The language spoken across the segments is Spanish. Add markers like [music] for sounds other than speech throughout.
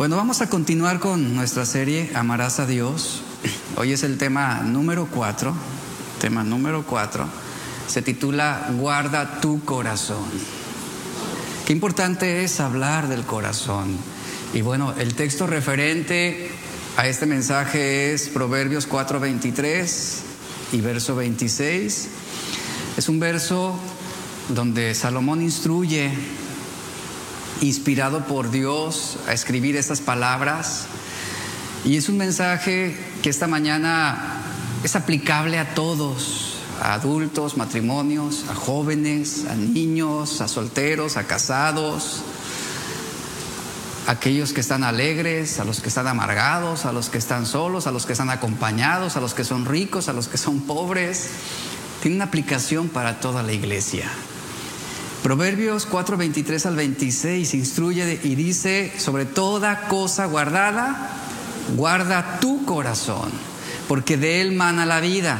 Bueno, vamos a continuar con nuestra serie Amarás a Dios. Hoy es el tema número cuatro. Tema número cuatro. Se titula Guarda tu corazón. Qué importante es hablar del corazón. Y bueno, el texto referente a este mensaje es Proverbios 4:23 y verso 26. Es un verso donde Salomón instruye inspirado por Dios a escribir estas palabras. Y es un mensaje que esta mañana es aplicable a todos, a adultos, matrimonios, a jóvenes, a niños, a solteros, a casados, a aquellos que están alegres, a los que están amargados, a los que están solos, a los que están acompañados, a los que son ricos, a los que son pobres. Tiene una aplicación para toda la iglesia. Proverbios 4, 23 al 26 instruye y dice, sobre toda cosa guardada, guarda tu corazón, porque de él mana la vida.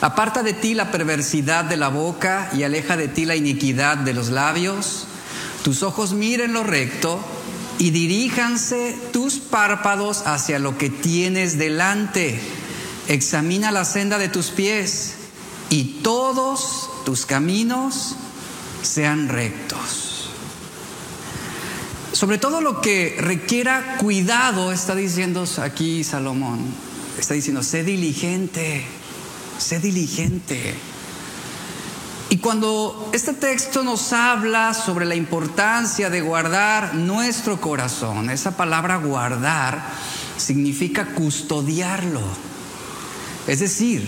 Aparta de ti la perversidad de la boca y aleja de ti la iniquidad de los labios. Tus ojos miren lo recto y diríjanse tus párpados hacia lo que tienes delante. Examina la senda de tus pies y todos tus caminos sean rectos. Sobre todo lo que requiera cuidado, está diciendo aquí Salomón, está diciendo, sé diligente, sé diligente. Y cuando este texto nos habla sobre la importancia de guardar nuestro corazón, esa palabra guardar significa custodiarlo. Es decir,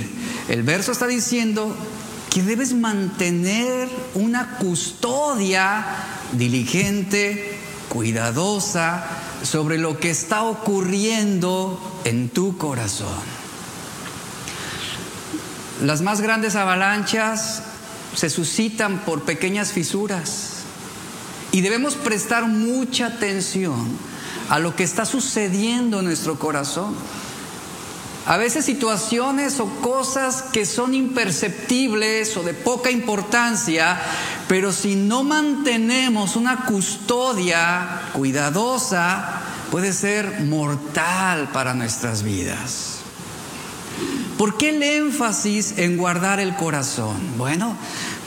el verso está diciendo que debes mantener una custodia diligente, cuidadosa sobre lo que está ocurriendo en tu corazón. Las más grandes avalanchas se suscitan por pequeñas fisuras y debemos prestar mucha atención a lo que está sucediendo en nuestro corazón. A veces situaciones o cosas que son imperceptibles o de poca importancia, pero si no mantenemos una custodia cuidadosa, puede ser mortal para nuestras vidas. ¿Por qué el énfasis en guardar el corazón? Bueno,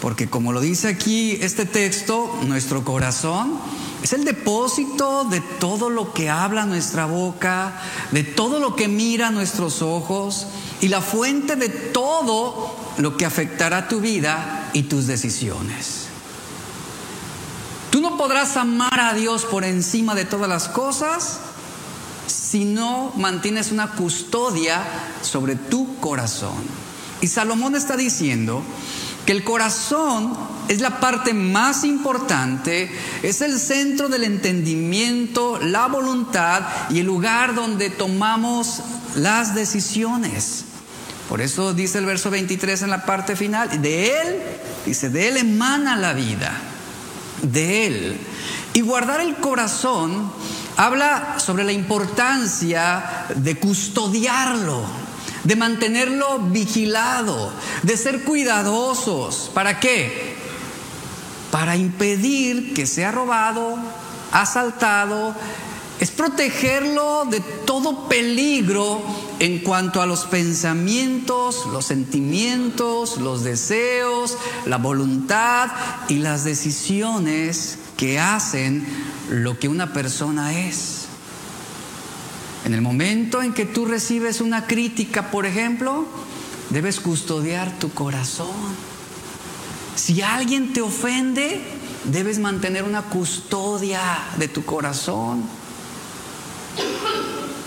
porque como lo dice aquí este texto, nuestro corazón es el depósito de todo lo que habla nuestra boca, de todo lo que mira nuestros ojos y la fuente de todo lo que afectará tu vida y tus decisiones. Tú no podrás amar a Dios por encima de todas las cosas si no mantienes una custodia sobre tu corazón. Y Salomón está diciendo que el corazón es la parte más importante, es el centro del entendimiento, la voluntad y el lugar donde tomamos las decisiones. Por eso dice el verso 23 en la parte final, de Él, dice, de Él emana la vida, de Él. Y guardar el corazón habla sobre la importancia de custodiarlo, de mantenerlo vigilado, de ser cuidadosos. ¿Para qué? Para impedir que sea robado, asaltado, es protegerlo de todo peligro en cuanto a los pensamientos, los sentimientos, los deseos, la voluntad y las decisiones que hacen lo que una persona es. En el momento en que tú recibes una crítica, por ejemplo, debes custodiar tu corazón. Si alguien te ofende, debes mantener una custodia de tu corazón.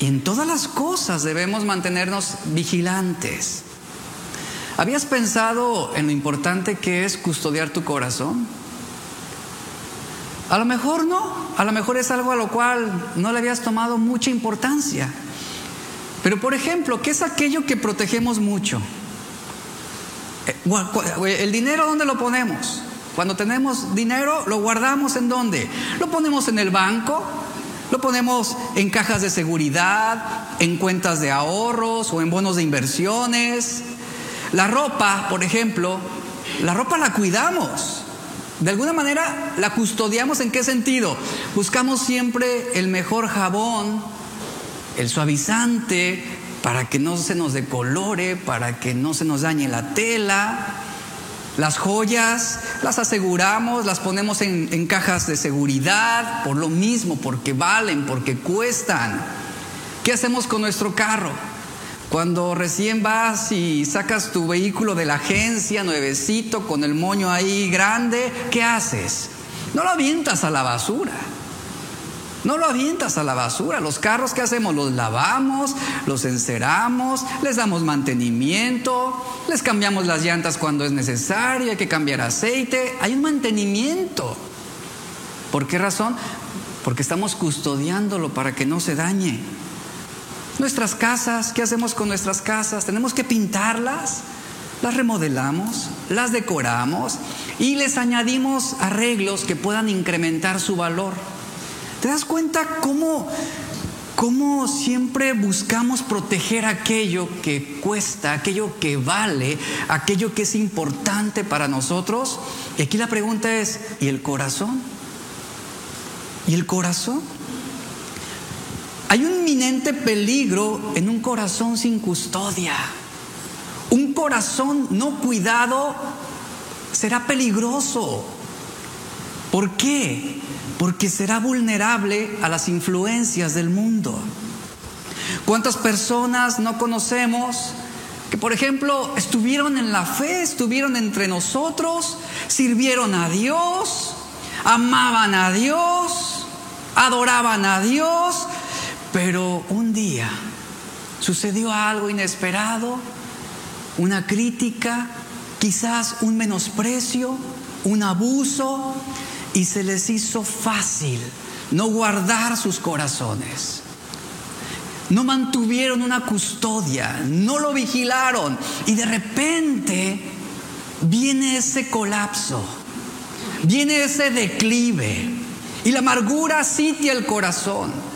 Y en todas las cosas debemos mantenernos vigilantes. ¿Habías pensado en lo importante que es custodiar tu corazón? A lo mejor no, a lo mejor es algo a lo cual no le habías tomado mucha importancia. Pero por ejemplo, ¿qué es aquello que protegemos mucho? Eh, ¿El dinero dónde lo ponemos? Cuando tenemos dinero, ¿lo guardamos en dónde? Lo ponemos en el banco, lo ponemos en cajas de seguridad, en cuentas de ahorros o en bonos de inversiones. La ropa, por ejemplo, la ropa la cuidamos. De alguna manera la custodiamos en qué sentido? Buscamos siempre el mejor jabón, el suavizante, para que no se nos decolore, para que no se nos dañe la tela. Las joyas las aseguramos, las ponemos en, cajas de seguridad, por lo mismo, porque valen, porque cuestan. ¿Qué hacemos con nuestro carro? Cuando recién vas y sacas tu vehículo de la agencia, nuevecito, con el moño ahí grande, ¿qué haces? No lo avientas a la basura. No lo avientas a la basura. Los carros que hacemos los lavamos, los enceramos, les damos mantenimiento, les cambiamos las llantas cuando es necesario, hay que cambiar aceite. Hay un mantenimiento. ¿Por qué razón? Porque estamos custodiándolo para que no se dañe. Nuestras casas, ¿qué hacemos con nuestras casas? Tenemos que pintarlas, las remodelamos, las decoramos y les añadimos arreglos que puedan incrementar su valor. ¿Te das cuenta cómo, cómo siempre buscamos proteger aquello que cuesta, aquello que vale, aquello que es importante para nosotros? Y aquí la pregunta es, ¿y el corazón? ¿Y el corazón? Hay un inminente peligro en un corazón sin custodia. Un corazón no cuidado será peligroso. ¿Por qué? Porque será vulnerable a las influencias del mundo. ¿Cuántas personas no conocemos que, por ejemplo, estuvieron en la fe, estuvieron entre nosotros, sirvieron a Dios, amaban a Dios, adoraban a Dios, pero un día sucedió algo inesperado, una crítica, quizás un menosprecio, un abuso, y se les hizo fácil no guardar sus corazones. No mantuvieron una custodia, no lo vigilaron y de repente viene ese colapso, viene ese declive y la amargura sitia el corazón.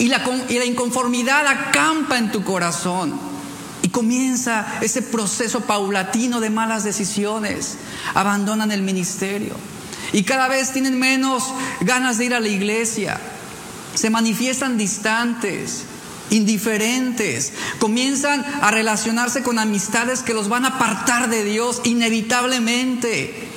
Y la, inconformidad acampa en tu corazón. Y comienza ese proceso paulatino de malas decisiones. Abandonan el ministerio. Y cada vez tienen menos ganas de ir a la iglesia. Se manifiestan distantes, indiferentes. Comienzan a relacionarse con amistades que los van a apartar de Dios inevitablemente.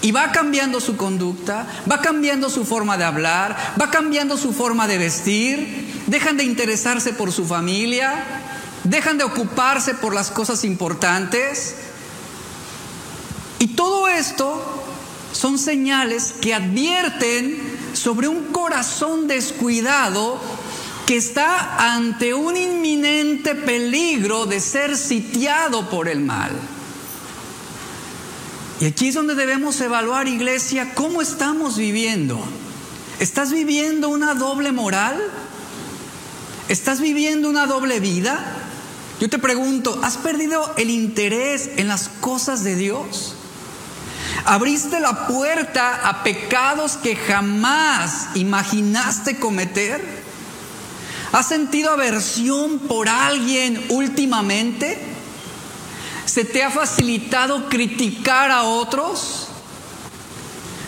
Y va cambiando su conducta, va cambiando su forma de hablar, va cambiando su forma de vestir, dejan de interesarse por su familia, dejan de ocuparse por las cosas importantes. Y todo esto son señales que advierten sobre un corazón descuidado que está ante un inminente peligro de ser sitiado por el mal. Y aquí es donde debemos evaluar, iglesia, cómo estamos viviendo. ¿Estás viviendo una doble moral? ¿Estás viviendo una doble vida? Yo te pregunto, ¿has perdido el interés en las cosas de Dios? ¿Abriste la puerta a pecados que jamás imaginaste cometer? ¿Has sentido aversión por alguien últimamente? ¿Se te ha facilitado criticar a otros?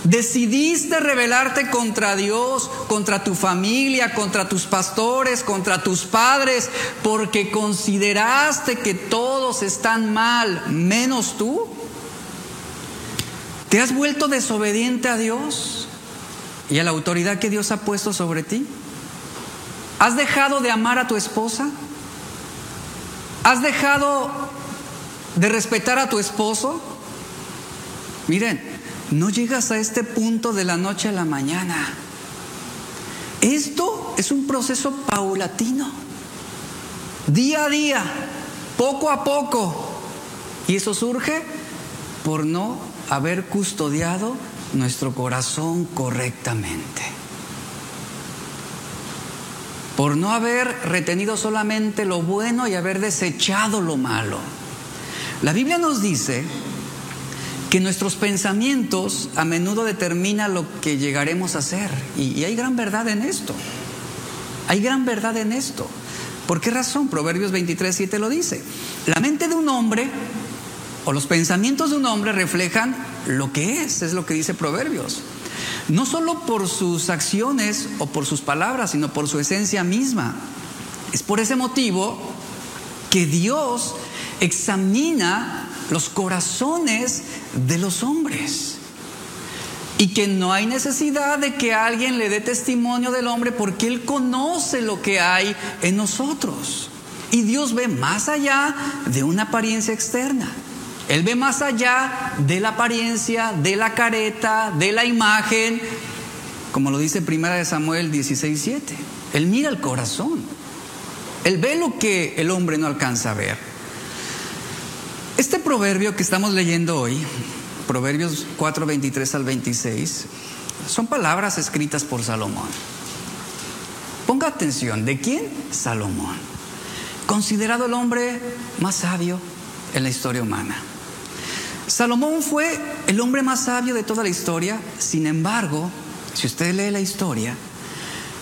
¿Decidiste rebelarte contra Dios, contra tu familia, contra tus pastores, contra tus padres, porque consideraste que todos están mal, menos tú? ¿Te has vuelto desobediente a Dios y a la autoridad que Dios ha puesto sobre ti? ¿Has dejado de amar a tu esposa? ¿Has dejado de respetar a tu esposo? Miren, no llegas a este punto de la noche a la mañana. Esto es un proceso paulatino, día a día, poco a poco. Y eso surge por no haber custodiado nuestro corazón correctamente. Por no haber retenido solamente lo bueno y haber desechado lo malo. La Biblia nos dice que nuestros pensamientos a menudo determinan lo que llegaremos a ser. Y, hay gran verdad en esto. Hay gran verdad en esto. ¿Por qué razón? Proverbios 23, 7 lo dice. La mente de un hombre o los pensamientos de un hombre reflejan lo que es, es lo que dice Proverbios. No solo por sus acciones o por sus palabras, sino por su esencia misma. Es por ese motivo que Dios examina los corazones de los hombres. Y que no hay necesidad de que alguien le dé testimonio del hombre porque Él conoce lo que hay en nosotros. Y Dios ve más allá de una apariencia externa. Él ve más allá de la apariencia, de la careta, de la imagen, como lo dice Primera de Samuel 16:7. Él mira el corazón. Él ve lo que el hombre no alcanza a ver. Este proverbio que estamos leyendo hoy, Proverbios 4, 23 al 26, son palabras escritas por Salomón. Ponga atención, ¿de quién? Salomón. Considerado el hombre más sabio en la historia humana. Salomón fue el hombre más sabio de toda la historia, sin embargo, si usted lee la historia,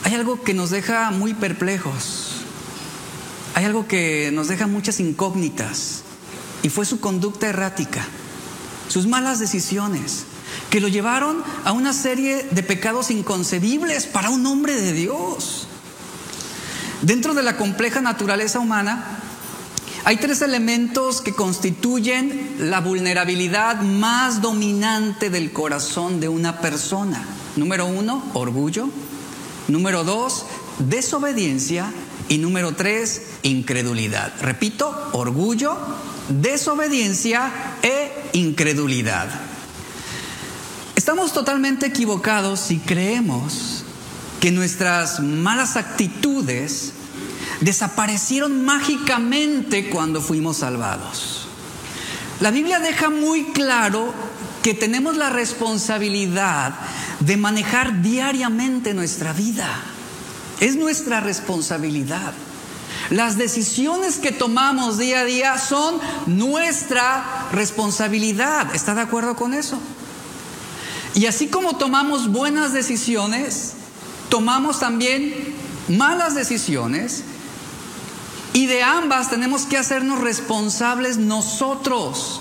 hay algo que nos deja muy perplejos, hay algo que nos deja muchas incógnitas, y fue su conducta errática sus malas decisiones, que lo llevaron a una serie de pecados inconcebibles para un hombre de Dios. Dentro de la compleja naturaleza humana, hay tres elementos que constituyen la vulnerabilidad más dominante del corazón de una persona. Número uno, orgullo. Número dos, desobediencia. Y número tres, incredulidad. Repito, orgullo, desobediencia e incredulidad. Estamos totalmente equivocados si creemos que nuestras malas actitudes desaparecieron mágicamente cuando fuimos salvados. La Biblia deja muy claro que tenemos la responsabilidad de manejar diariamente nuestra vida. Es nuestra responsabilidad. Las decisiones que tomamos día a día son nuestra responsabilidad. ¿Está de acuerdo con eso? Y así como tomamos buenas decisiones, tomamos también malas decisiones y de ambas tenemos que hacernos responsables nosotros.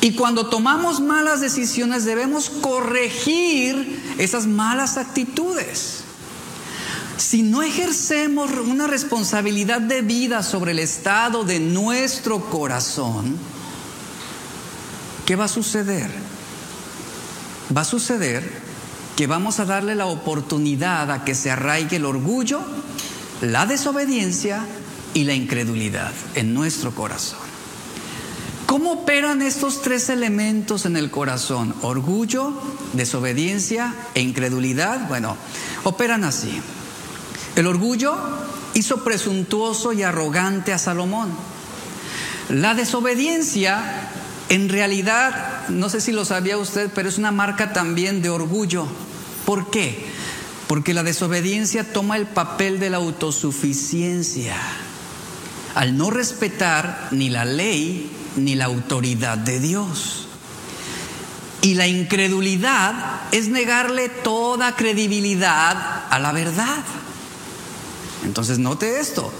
Y cuando tomamos malas decisiones debemos corregir esas malas actitudes. Si no ejercemos una responsabilidad de vida sobre el estado de nuestro corazón, ¿qué va a suceder? Va a suceder que vamos a darle la oportunidad a que se arraigue el orgullo, la desobediencia y la incredulidad en nuestro corazón. ¿Cómo operan estos tres elementos en el corazón? Orgullo, desobediencia e incredulidad. Bueno, operan así. El orgullo hizo presuntuoso y arrogante a Salomón. La desobediencia, en realidad, no sé si lo sabía usted, pero es una marca también de orgullo. ¿Por qué? Porque la desobediencia toma el papel de la autosuficiencia al no respetar ni la ley ni la autoridad de Dios. Y la incredulidad es negarle toda credibilidad a la verdad. Entonces note esto,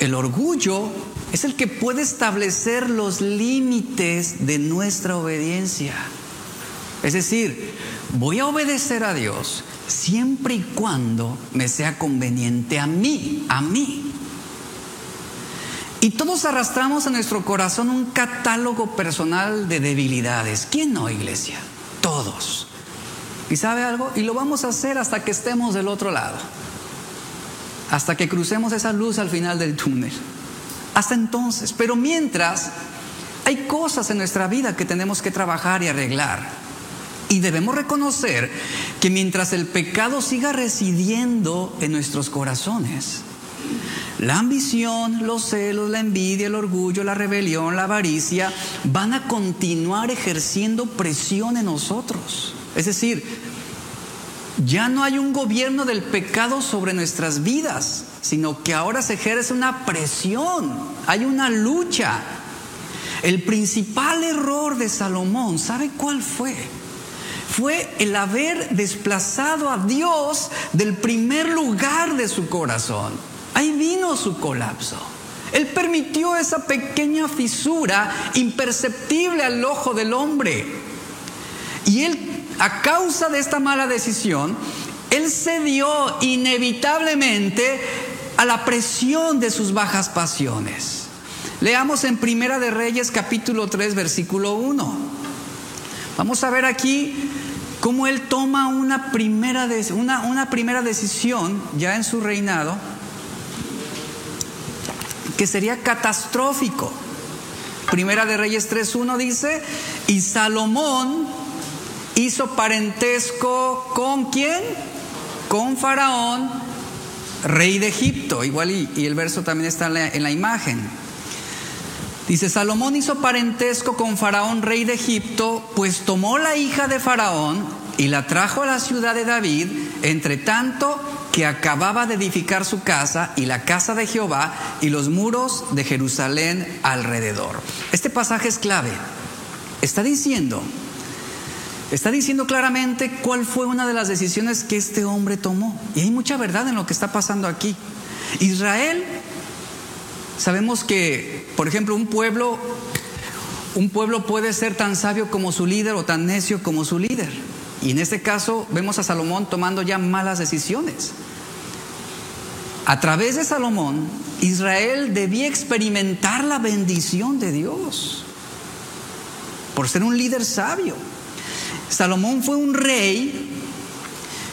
el orgullo es el que puede establecer los límites de nuestra obediencia. Es decir, voy a obedecer a Dios siempre y cuando me sea conveniente a mí, a mí. Y todos arrastramos en nuestro corazón un catálogo personal de debilidades. ¿Quién no, iglesia? Todos. ¿Y sabe algo? Y lo vamos a hacer hasta que estemos del otro lado hasta que crucemos esa luz al final del túnel. Hasta entonces, pero mientras, hay cosas en nuestra vida que tenemos que trabajar y arreglar. Y debemos reconocer que mientras el pecado siga residiendo en nuestros corazones, la ambición, los celos, la envidia, el orgullo, la rebelión, la avaricia van a continuar ejerciendo presión en nosotros. Es decir, ya no hay un gobierno del pecado sobre nuestras vidas, sino que ahora se ejerce una presión, hay una lucha. El principal error de Salomón, ¿sabe cuál fue? Fue el haber desplazado a Dios del primer lugar de su corazón. Ahí vino su colapso. Él permitió esa pequeña fisura imperceptible al ojo del hombre. Y él, a causa de esta mala decisión, él cedió inevitablemente a la presión de sus bajas pasiones. Leamos en Primera de Reyes capítulo 3 versículo 1. Vamos a ver aquí cómo él toma una primera, una, una primera decisión ya en su reinado que sería catastrófico. Primera de Reyes 3.1 dice, y Salomón hizo parentesco con quién? Con Faraón, rey de Egipto. Igual y, el verso también está en la imagen. Dice, Salomón hizo parentesco con Faraón, rey de Egipto, pues tomó la hija de Faraón y la trajo a la ciudad de David, entre tanto que acababa de edificar su casa y la casa de Jehová y los muros de Jerusalén alrededor. Este pasaje es clave. Está diciendo, está diciendo claramente cuál fue una de las decisiones que este hombre tomó. Y hay mucha verdad en lo que está pasando aquí. Israel, sabemos que, por ejemplo, un pueblo, un pueblo puede ser tan sabio como su líder o tan necio como su líder. Y en este caso vemos a Salomón tomando ya malas decisiones. A través de Salomón, Israel debía experimentar la bendición de Dios por ser un líder sabio. Salomón fue un rey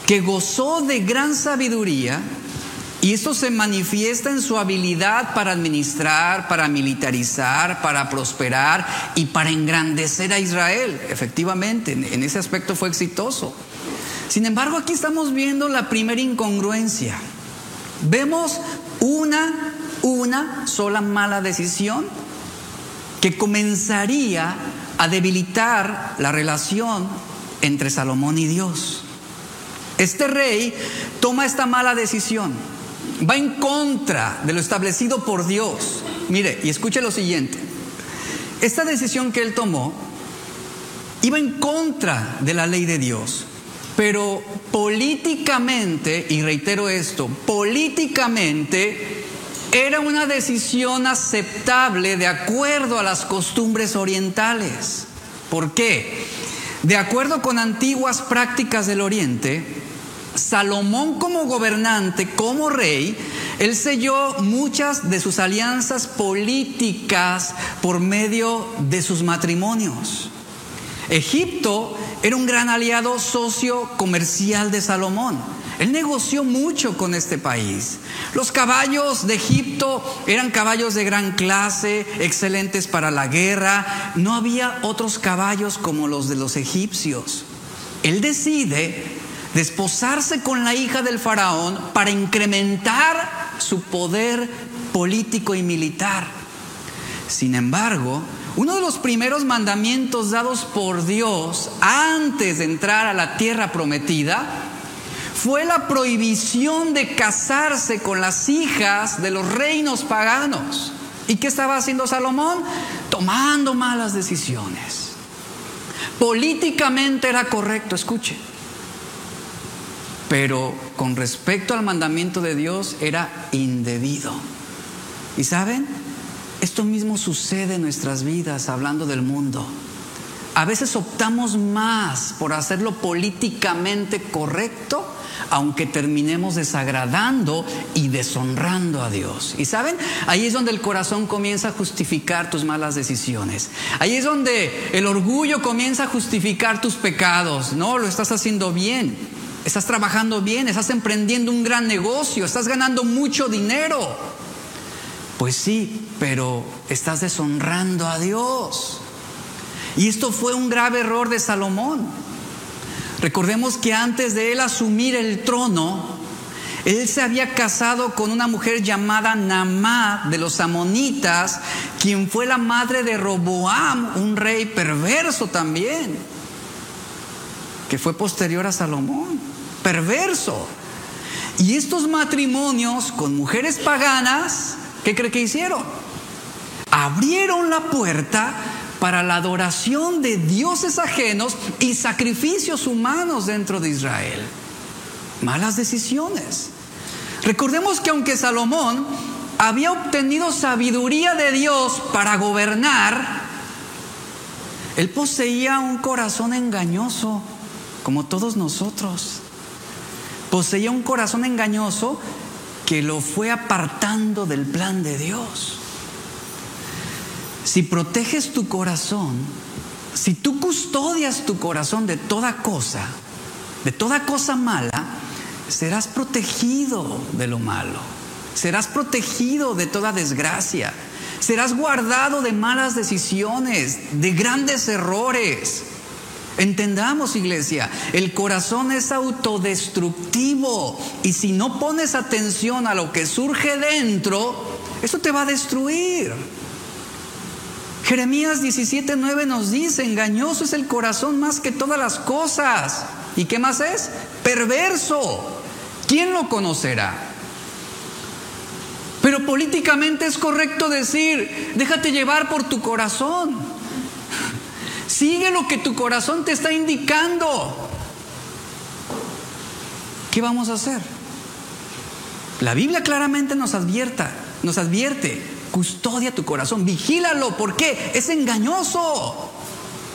que gozó de gran sabiduría y esto se manifiesta en su habilidad para administrar, para militarizar, para prosperar y para engrandecer a Israel. Efectivamente, en ese aspecto fue exitoso. Sin embargo, aquí estamos viendo la primera incongruencia. Vemos una, una sola mala decisión que comenzaría a debilitar la relación entre Salomón y Dios. Este rey toma esta mala decisión va en contra de lo establecido por Dios. Mire, y escuche lo siguiente. Esta decisión que él tomó iba en contra de la ley de Dios, pero políticamente, y reitero esto, políticamente era una decisión aceptable de acuerdo a las costumbres orientales. ¿Por qué? De acuerdo con antiguas prácticas del Oriente, Salomón como gobernante, como rey, él selló muchas de sus alianzas políticas por medio de sus matrimonios. Egipto era un gran aliado socio comercial de Salomón. Él negoció mucho con este país. Los caballos de Egipto eran caballos de gran clase, excelentes para la guerra. No había otros caballos como los de los egipcios. Él decide desposarse con la hija del faraón para incrementar su poder político y militar. Sin embargo, uno de los primeros mandamientos dados por Dios antes de entrar a la tierra prometida fue la prohibición de casarse con las hijas de los reinos paganos. ¿Y qué estaba haciendo Salomón? Tomando malas decisiones. Políticamente era correcto, escuche pero con respecto al mandamiento de Dios era indebido. ¿Y saben? Esto mismo sucede en nuestras vidas hablando del mundo. A veces optamos más por hacerlo políticamente correcto, aunque terminemos desagradando y deshonrando a Dios. Y saben, ahí es donde el corazón comienza a justificar tus malas decisiones. Ahí es donde el orgullo comienza a justificar tus pecados. No, lo estás haciendo bien. Estás trabajando bien, estás emprendiendo un gran negocio, estás ganando mucho dinero. Pues sí, pero estás deshonrando a Dios. Y esto fue un grave error de Salomón. Recordemos que antes de él asumir el trono, él se había casado con una mujer llamada Namá de los amonitas, quien fue la madre de Roboam, un rey perverso también, que fue posterior a Salomón perverso. Y estos matrimonios con mujeres paganas, ¿qué cree que hicieron? Abrieron la puerta para la adoración de dioses ajenos y sacrificios humanos dentro de Israel. Malas decisiones. Recordemos que aunque Salomón había obtenido sabiduría de Dios para gobernar, él poseía un corazón engañoso, como todos nosotros. Poseía un corazón engañoso que lo fue apartando del plan de Dios. Si proteges tu corazón, si tú custodias tu corazón de toda cosa, de toda cosa mala, serás protegido de lo malo. Serás protegido de toda desgracia. Serás guardado de malas decisiones, de grandes errores. Entendamos, iglesia, el corazón es autodestructivo y si no pones atención a lo que surge dentro, eso te va a destruir. Jeremías 17:9 nos dice, engañoso es el corazón más que todas las cosas. ¿Y qué más es? Perverso. ¿Quién lo conocerá? Pero políticamente es correcto decir, déjate llevar por tu corazón. Sigue lo que tu corazón te está indicando. ¿Qué vamos a hacer? La Biblia claramente nos advierta, nos advierte, Custodia tu corazón, vigílalo. ¿Por qué? Es engañoso.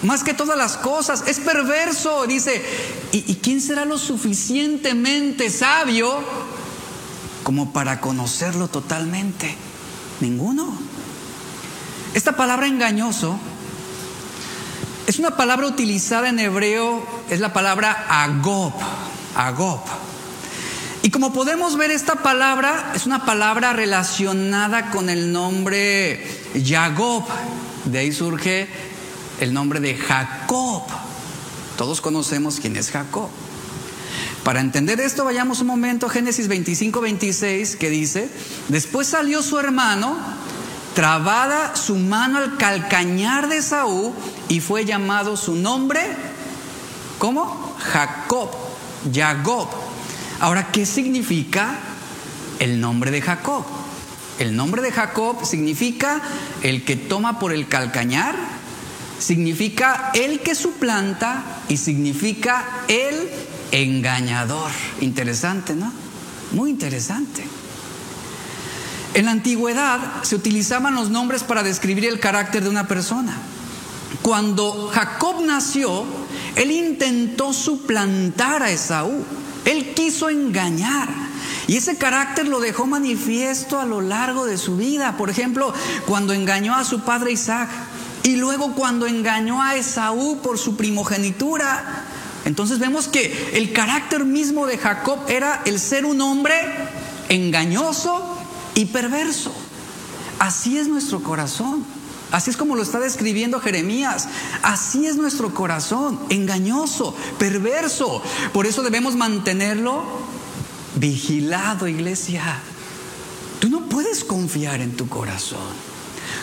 Más que todas las cosas, es perverso. Dice, ¿y, quién será lo suficientemente sabio como para conocerlo totalmente? Ninguno. Esta palabra engañoso es una palabra utilizada en hebreo, es la palabra agob, agob. Y como podemos ver, esta palabra es una palabra relacionada con el nombre Jacob. De ahí surge el nombre de Jacob. Todos conocemos quién es Jacob. Para entender esto, vayamos un momento a Génesis 25, 26, que dice, después salió su hermano, trabada su mano al calcañar de Saúl, y fue llamado su nombre, ¿cómo? Jacob, Jacob Ahora, ¿qué significa el nombre de Jacob? El nombre de Jacob significa el que toma por el calcañar, significa el que suplanta y significa el engañador. Interesante, ¿no? Muy interesante. En la antigüedad se utilizaban los nombres para describir el carácter de una persona. Cuando Jacob nació, él intentó suplantar a Esaú. Él quiso engañar. Y ese carácter lo dejó manifiesto a lo largo de su vida. Por ejemplo, cuando engañó a su padre Isaac y luego cuando engañó a Esaú por su primogenitura. Entonces vemos que el carácter mismo de Jacob era el ser un hombre engañoso y perverso. Así es nuestro corazón. Así es como lo está describiendo Jeremías. Así es nuestro corazón, engañoso, perverso. Por eso debemos mantenerlo vigilado, iglesia. Tú no puedes confiar en tu corazón.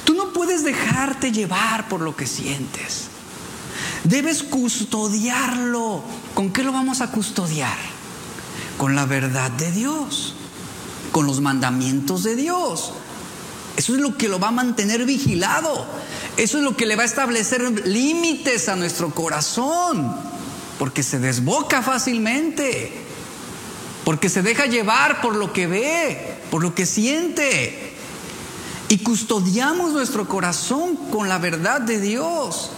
Tú no puedes dejarte llevar por lo que sientes. Debes custodiarlo. ¿Con qué lo vamos a custodiar? Con la verdad de Dios, con los mandamientos de Dios. Eso es lo que lo va a mantener vigilado. Eso es lo que le va a establecer límites a nuestro corazón. Porque se desboca fácilmente. Porque se deja llevar por lo que ve, por lo que siente. Y custodiamos nuestro corazón con la verdad de Dios.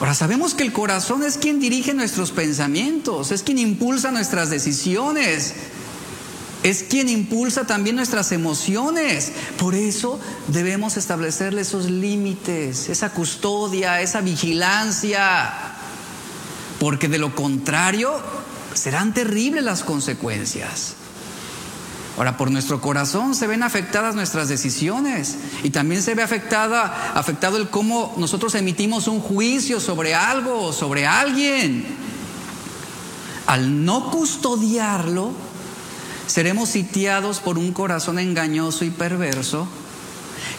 Ahora sabemos que el corazón es quien dirige nuestros pensamientos, es quien impulsa nuestras decisiones, es quien impulsa también nuestras emociones. Por eso debemos establecerle esos límites, esa custodia, esa vigilancia. Porque de lo contrario serán terribles las consecuencias. Ahora, por nuestro corazón se ven afectadas nuestras decisiones y también se ve afectada, afectado el cómo nosotros emitimos un juicio sobre algo, sobre alguien. Al no custodiarlo, seremos sitiados por un corazón engañoso y perverso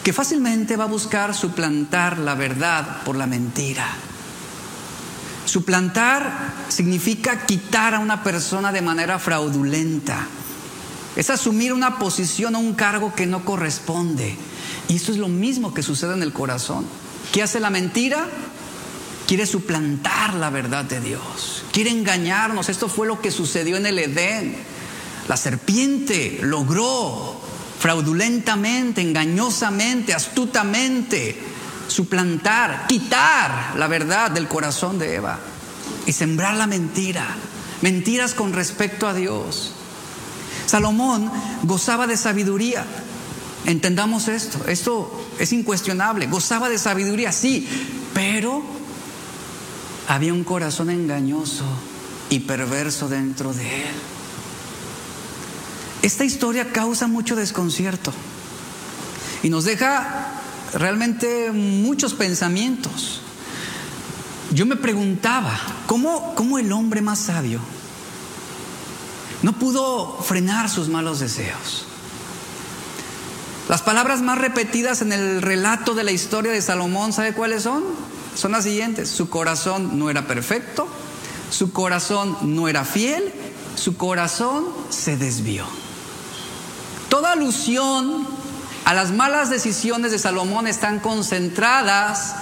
que fácilmente va a buscar suplantar la verdad por la mentira. Suplantar significa quitar a una persona de manera fraudulenta. Es asumir una posición o un cargo que no corresponde. Y esto es lo mismo que sucede en el corazón. ¿Qué hace la mentira? Quiere suplantar la verdad de Dios. Quiere engañarnos. Esto fue lo que sucedió en el Edén. La serpiente logró fraudulentamente, engañosamente, astutamente, suplantar, quitar la verdad del corazón de Eva y sembrar la mentira, mentiras con respecto a Dios. Salomón gozaba de sabiduría. Entendamos esto, esto es incuestionable, gozaba de sabiduría, sí, pero había un corazón engañoso y perverso dentro de él. Esta historia causa mucho desconcierto y nos deja realmente muchos pensamientos. Yo me preguntaba, ¿cómo, ¿cómo, el hombre más sabio no pudo frenar sus malos deseos? Las palabras más repetidas en el relato de la historia de Salomón, ¿sabe cuáles son? Son las siguientes. Su corazón no era perfecto, su corazón no era fiel, su corazón se desvió. Toda alusión a las malas decisiones de Salomón están concentradas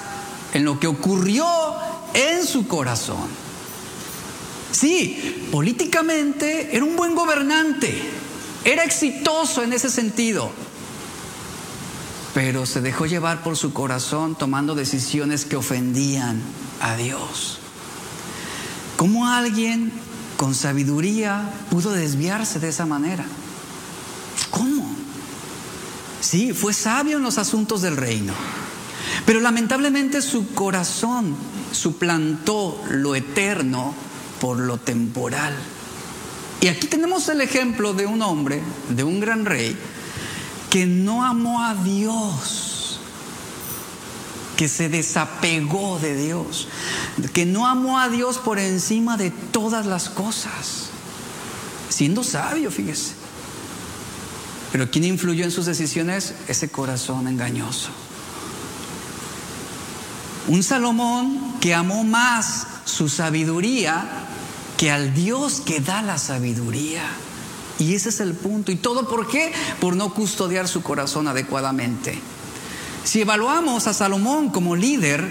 en lo que ocurrió en su corazón. Sí, políticamente era un buen gobernante, era exitoso en ese sentido, pero se dejó llevar por su corazón tomando decisiones que ofendían a Dios. ¿Cómo alguien con sabiduría pudo desviarse de esa manera? ¿Cómo? Sí, fue sabio en los asuntos del reino, pero lamentablemente su corazón suplantó lo eterno por lo temporal. Y aquí tenemos el ejemplo de un hombre, de un gran rey, que no amó a Dios, que se desapegó de Dios, que no amó a Dios por encima de todas las cosas, siendo sabio, fíjese. Pero ¿quién influyó en sus decisiones? Ese corazón engañoso. Un Salomón que amó más su sabiduría que al Dios que da la sabiduría. Y ese es el punto. ¿Y todo por qué? Por no custodiar su corazón adecuadamente. Si evaluamos a Salomón como líder,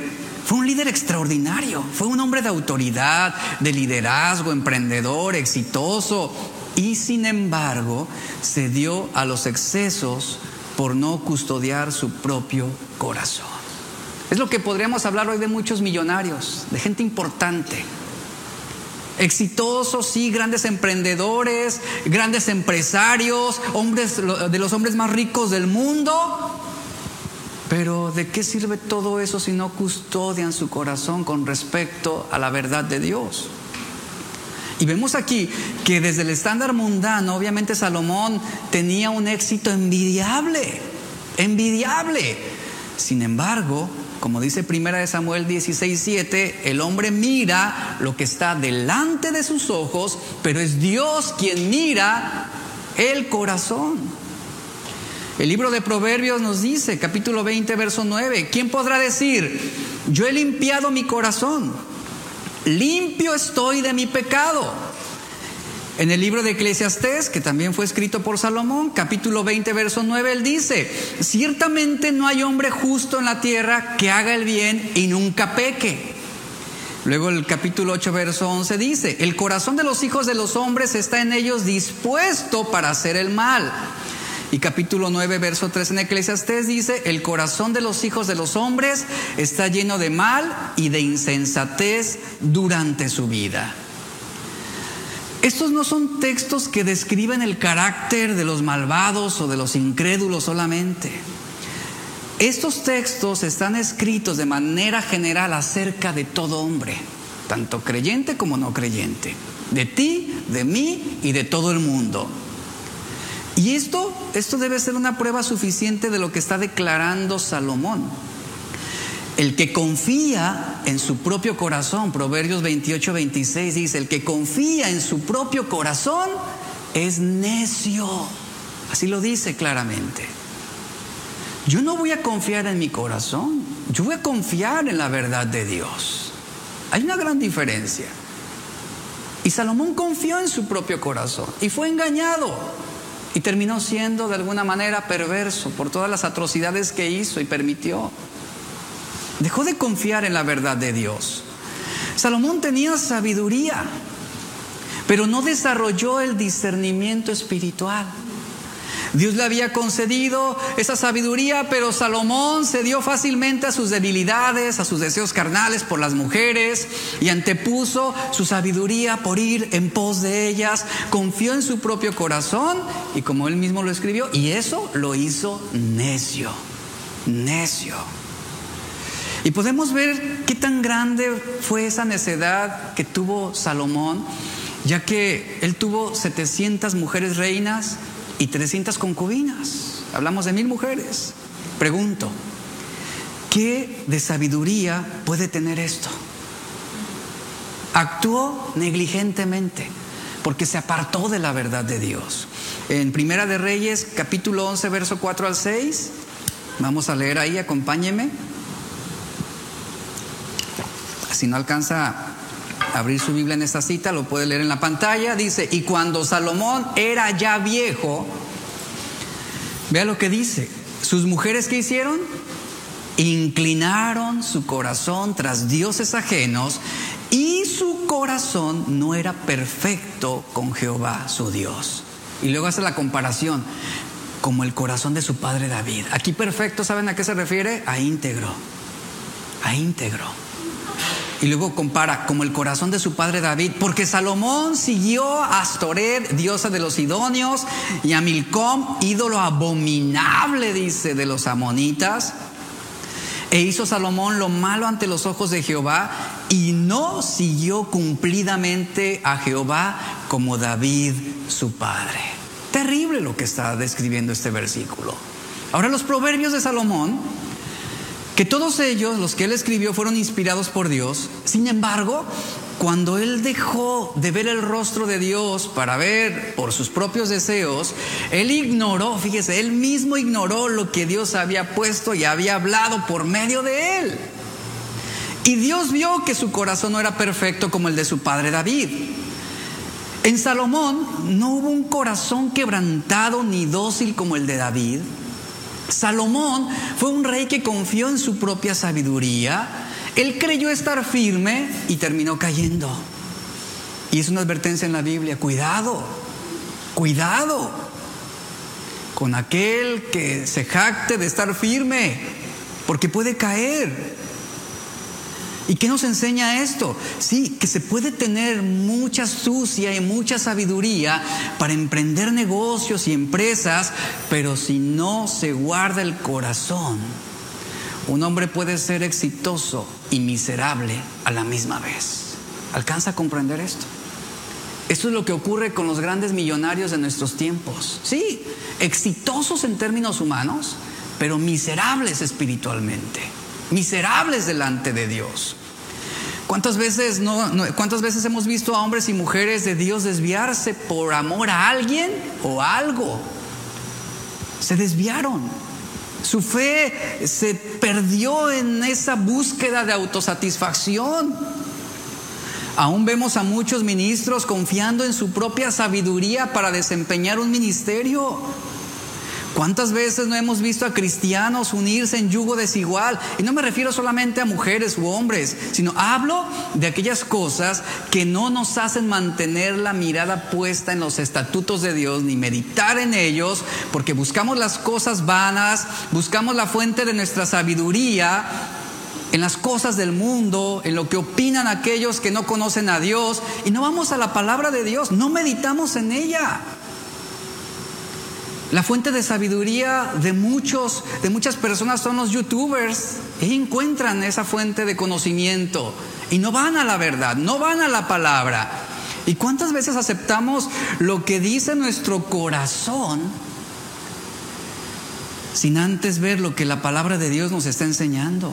fue un líder extraordinario, fue un hombre de autoridad, de liderazgo, emprendedor, exitoso, y sin embargo se dio a los excesos por no custodiar su propio corazón. Es lo que podríamos hablar hoy de muchos millonarios, de gente importante, exitosos, sí, grandes emprendedores, grandes empresarios, hombres de los hombres más ricos del mundo. Pero ¿de qué sirve todo eso si no custodian su corazón con respecto a la verdad de Dios? Y vemos aquí que desde el estándar mundano, obviamente Salomón tenía un éxito envidiable, envidiable. Sin embargo, como dice Primera de Samuel 16:7, el hombre mira lo que está delante de sus ojos, pero es Dios quien mira el corazón. El libro de Proverbios nos dice, capítulo 20, verso 9, ¿quién podrá decir, yo he limpiado mi corazón, limpio estoy de mi pecado? En el libro de Eclesiastés, que también fue escrito por Salomón, capítulo 20, verso 9, él dice, ciertamente no hay hombre justo en la tierra que haga el bien y nunca peque. Luego el capítulo 8, verso 11 dice, el corazón de los hijos de los hombres está en ellos dispuesto para hacer el mal. Y capítulo 9, verso 3 en Eclesiastés dice, el corazón de los hijos de los hombres está lleno de mal y de insensatez durante su vida. Estos no son textos que describen el carácter de los malvados o de los incrédulos solamente. Estos textos están escritos de manera general acerca de todo hombre, tanto creyente como no creyente, de ti, de mí y de todo el mundo. Y esto, esto debe ser una prueba suficiente de lo que está declarando Salomón. El que confía en su propio corazón, Proverbios 28, 26 dice, el que confía en su propio corazón es necio. Así lo dice claramente. Yo no voy a confiar en mi corazón, yo voy a confiar en la verdad de Dios. Hay una gran diferencia. Y Salomón confió en su propio corazón y fue engañado y terminó siendo de alguna manera perverso por todas las atrocidades que hizo y permitió. Dejó de confiar en la verdad de Dios. Salomón tenía sabiduría, pero no desarrolló el discernimiento espiritual. Dios le había concedido esa sabiduría, pero Salomón se dio fácilmente a sus debilidades, a sus deseos carnales por las mujeres y antepuso su sabiduría por ir en pos de ellas, confió en su propio corazón y como él mismo lo escribió, y eso lo hizo necio, necio. Y podemos ver qué tan grande fue esa necedad que tuvo Salomón, ya que él tuvo 700 mujeres reinas, y 300 concubinas. Hablamos de mil mujeres. Pregunto, ¿qué de sabiduría puede tener esto? Actuó negligentemente porque se apartó de la verdad de Dios. En Primera de Reyes, capítulo 11, verso 4 al 6, vamos a leer ahí, acompáñeme. Si no alcanza abrir su Biblia en esta cita, lo puede leer en la pantalla. Dice, y cuando Salomón era ya viejo, vea lo que dice, sus mujeres que hicieron, inclinaron su corazón tras dioses ajenos y su corazón no era perfecto con Jehová, su Dios. Y luego hace la comparación, como el corazón de su padre David. Aquí perfecto, ¿saben a qué se refiere? A íntegro, a íntegro. Y luego compara como el corazón de su padre David, porque Salomón siguió a Astoret, diosa de los Sidonios, y a Milcom, ídolo abominable, dice, de los amonitas. E hizo Salomón lo malo ante los ojos de Jehová y no siguió cumplidamente a Jehová como David su padre. Terrible lo que está describiendo este versículo. Ahora los proverbios de Salomón que todos ellos, los que él escribió, fueron inspirados por Dios. Sin embargo, cuando él dejó de ver el rostro de Dios para ver por sus propios deseos, él ignoró, fíjese, él mismo ignoró lo que Dios había puesto y había hablado por medio de él. Y Dios vio que su corazón no era perfecto como el de su padre David. En Salomón no hubo un corazón quebrantado ni dócil como el de David. Salomón fue un rey que confió en su propia sabiduría, él creyó estar firme y terminó cayendo. Y es una advertencia en la Biblia, cuidado, cuidado con aquel que se jacte de estar firme, porque puede caer. ¿Y qué nos enseña esto? Sí, que se puede tener mucha astucia y mucha sabiduría para emprender negocios y empresas, pero si no se guarda el corazón, un hombre puede ser exitoso y miserable a la misma vez. ¿Alcanza a comprender esto? Esto es lo que ocurre con los grandes millonarios de nuestros tiempos. Sí, exitosos en términos humanos, pero miserables espiritualmente miserables delante de Dios. ¿Cuántas veces, no, ¿Cuántas veces hemos visto a hombres y mujeres de Dios desviarse por amor a alguien o a algo? Se desviaron. Su fe se perdió en esa búsqueda de autosatisfacción. Aún vemos a muchos ministros confiando en su propia sabiduría para desempeñar un ministerio. ¿Cuántas veces no hemos visto a cristianos unirse en yugo desigual? Y no me refiero solamente a mujeres u hombres, sino hablo de aquellas cosas que no nos hacen mantener la mirada puesta en los estatutos de Dios ni meditar en ellos, porque buscamos las cosas vanas, buscamos la fuente de nuestra sabiduría en las cosas del mundo, en lo que opinan aquellos que no conocen a Dios, y no vamos a la palabra de Dios, no meditamos en ella. La fuente de sabiduría de muchos, de muchas personas son los youtubers. Y encuentran esa fuente de conocimiento y no van a la verdad, no van a la palabra. ¿Y cuántas veces aceptamos lo que dice nuestro corazón sin antes ver lo que la palabra de Dios nos está enseñando?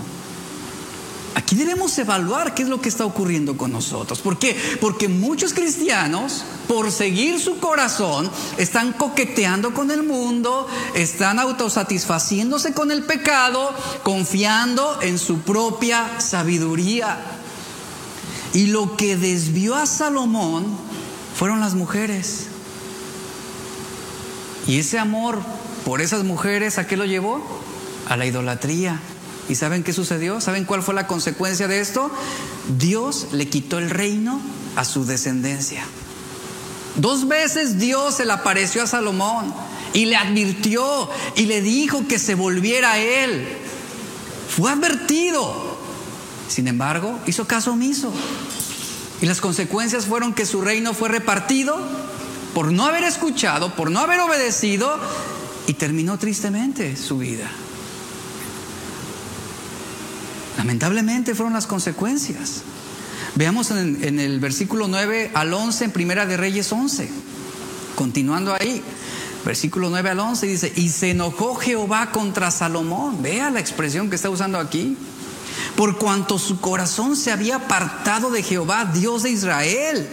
Aquí debemos evaluar qué es lo que está ocurriendo con nosotros. ¿Por qué? Porque muchos cristianos, por seguir su corazón, están coqueteando con el mundo, están autosatisfaciéndose con el pecado, confiando en su propia sabiduría. Y lo que desvió a Salomón fueron las mujeres. Y ese amor por esas mujeres, ¿a qué lo llevó? A la idolatría. ¿Y saben qué sucedió? ¿Saben cuál fue la consecuencia de esto? Dios le quitó el reino a su descendencia. Dos veces Dios se le apareció a Salomón y le advirtió y le dijo que se volviera a él. Fue advertido. Sin embargo, hizo caso omiso. Y las consecuencias fueron que su reino fue repartido por no haber escuchado, por no haber obedecido y terminó tristemente su vida. Lamentablemente fueron las consecuencias. Veamos en, el versículo 9 al 11 en Primera de Reyes 11. Continuando ahí, versículo 9 al 11 dice, y se enojó Jehová contra Salomón. Vea la expresión que está usando aquí. Por cuanto su corazón se había apartado de Jehová, Dios de Israel,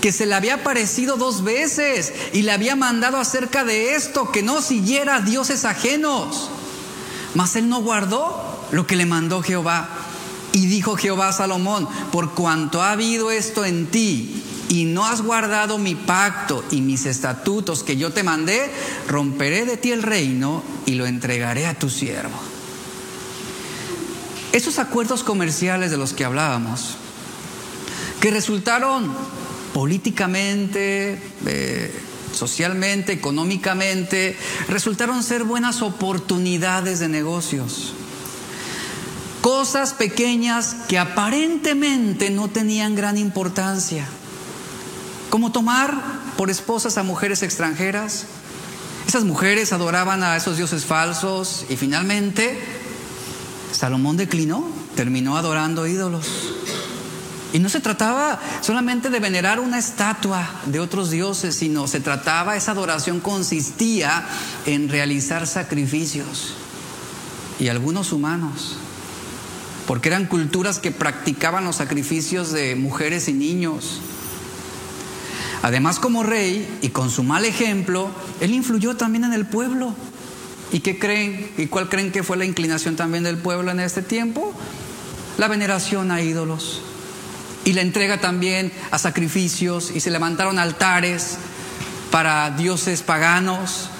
que se le había aparecido dos veces y le había mandado acerca de esto, que no siguiera dioses ajenos. Mas él no guardó lo que le mandó Jehová y dijo Jehová a Salomón, por cuanto ha habido esto en ti y no has guardado mi pacto y mis estatutos que yo te mandé, romperé de ti el reino y lo entregaré a tu siervo. Esos acuerdos comerciales de los que hablábamos, que resultaron políticamente, eh, socialmente, económicamente, resultaron ser buenas oportunidades de negocios. Cosas pequeñas que aparentemente no tenían gran importancia, como tomar por esposas a mujeres extranjeras. Esas mujeres adoraban a esos dioses falsos y finalmente Salomón declinó, terminó adorando ídolos. Y no se trataba solamente de venerar una estatua de otros dioses, sino se trataba, esa adoración consistía en realizar sacrificios y algunos humanos porque eran culturas que practicaban los sacrificios de mujeres y niños. Además, como rey y con su mal ejemplo, él influyó también en el pueblo. ¿Y qué creen? ¿Y cuál creen que fue la inclinación también del pueblo en este tiempo? La veneración a ídolos. Y la entrega también a sacrificios y se levantaron altares para dioses paganos.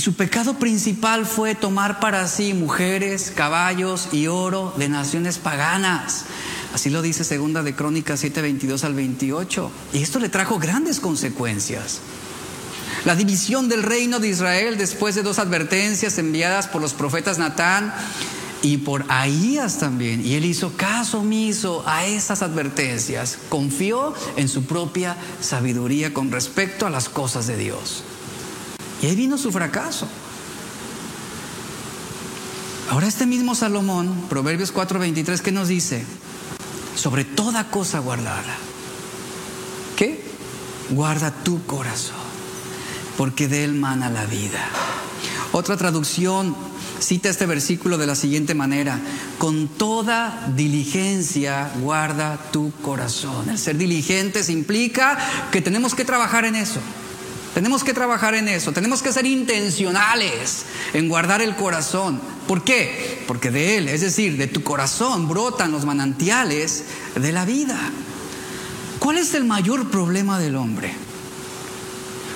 Su pecado principal fue tomar para sí mujeres, caballos y oro de naciones paganas. Así lo dice segunda de Crónicas 7, 22 al 28. Y esto le trajo grandes consecuencias. La división del reino de Israel después de dos advertencias enviadas por los profetas Natán y por Ahías también. Y él hizo caso omiso a esas advertencias. Confió en su propia sabiduría con respecto a las cosas de Dios. Y ahí vino su fracaso. Ahora este mismo Salomón, Proverbios 4:23, ¿qué nos dice? Sobre toda cosa guardada. ¿Qué? Guarda tu corazón, porque de él mana la vida. Otra traducción cita este versículo de la siguiente manera, con toda diligencia guarda tu corazón. El ser diligentes implica que tenemos que trabajar en eso. Tenemos que trabajar en eso, tenemos que ser intencionales en guardar el corazón. ¿Por qué? Porque de él, es decir, de tu corazón brotan los manantiales de la vida. ¿Cuál es el mayor problema del hombre?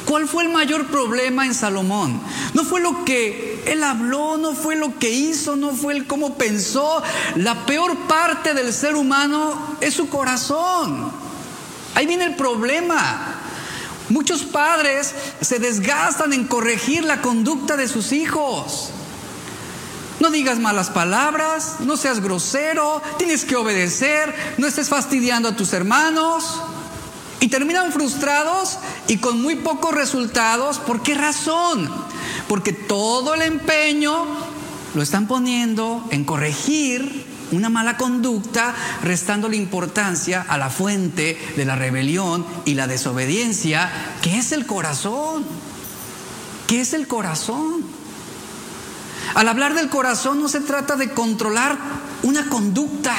¿Cuál fue el mayor problema en Salomón? No fue lo que él habló, no fue lo que hizo, no fue el cómo pensó. La peor parte del ser humano es su corazón. Ahí viene el problema. Muchos padres se desgastan en corregir la conducta de sus hijos. No digas malas palabras, no seas grosero, tienes que obedecer, no estés fastidiando a tus hermanos. Y terminan frustrados y con muy pocos resultados. ¿Por qué razón? Porque todo el empeño lo están poniendo en corregir una mala conducta, restando la importancia a la fuente de la rebelión y la desobediencia, que es el corazón. ¿Qué es el corazón? Al hablar del corazón no se trata de controlar una conducta.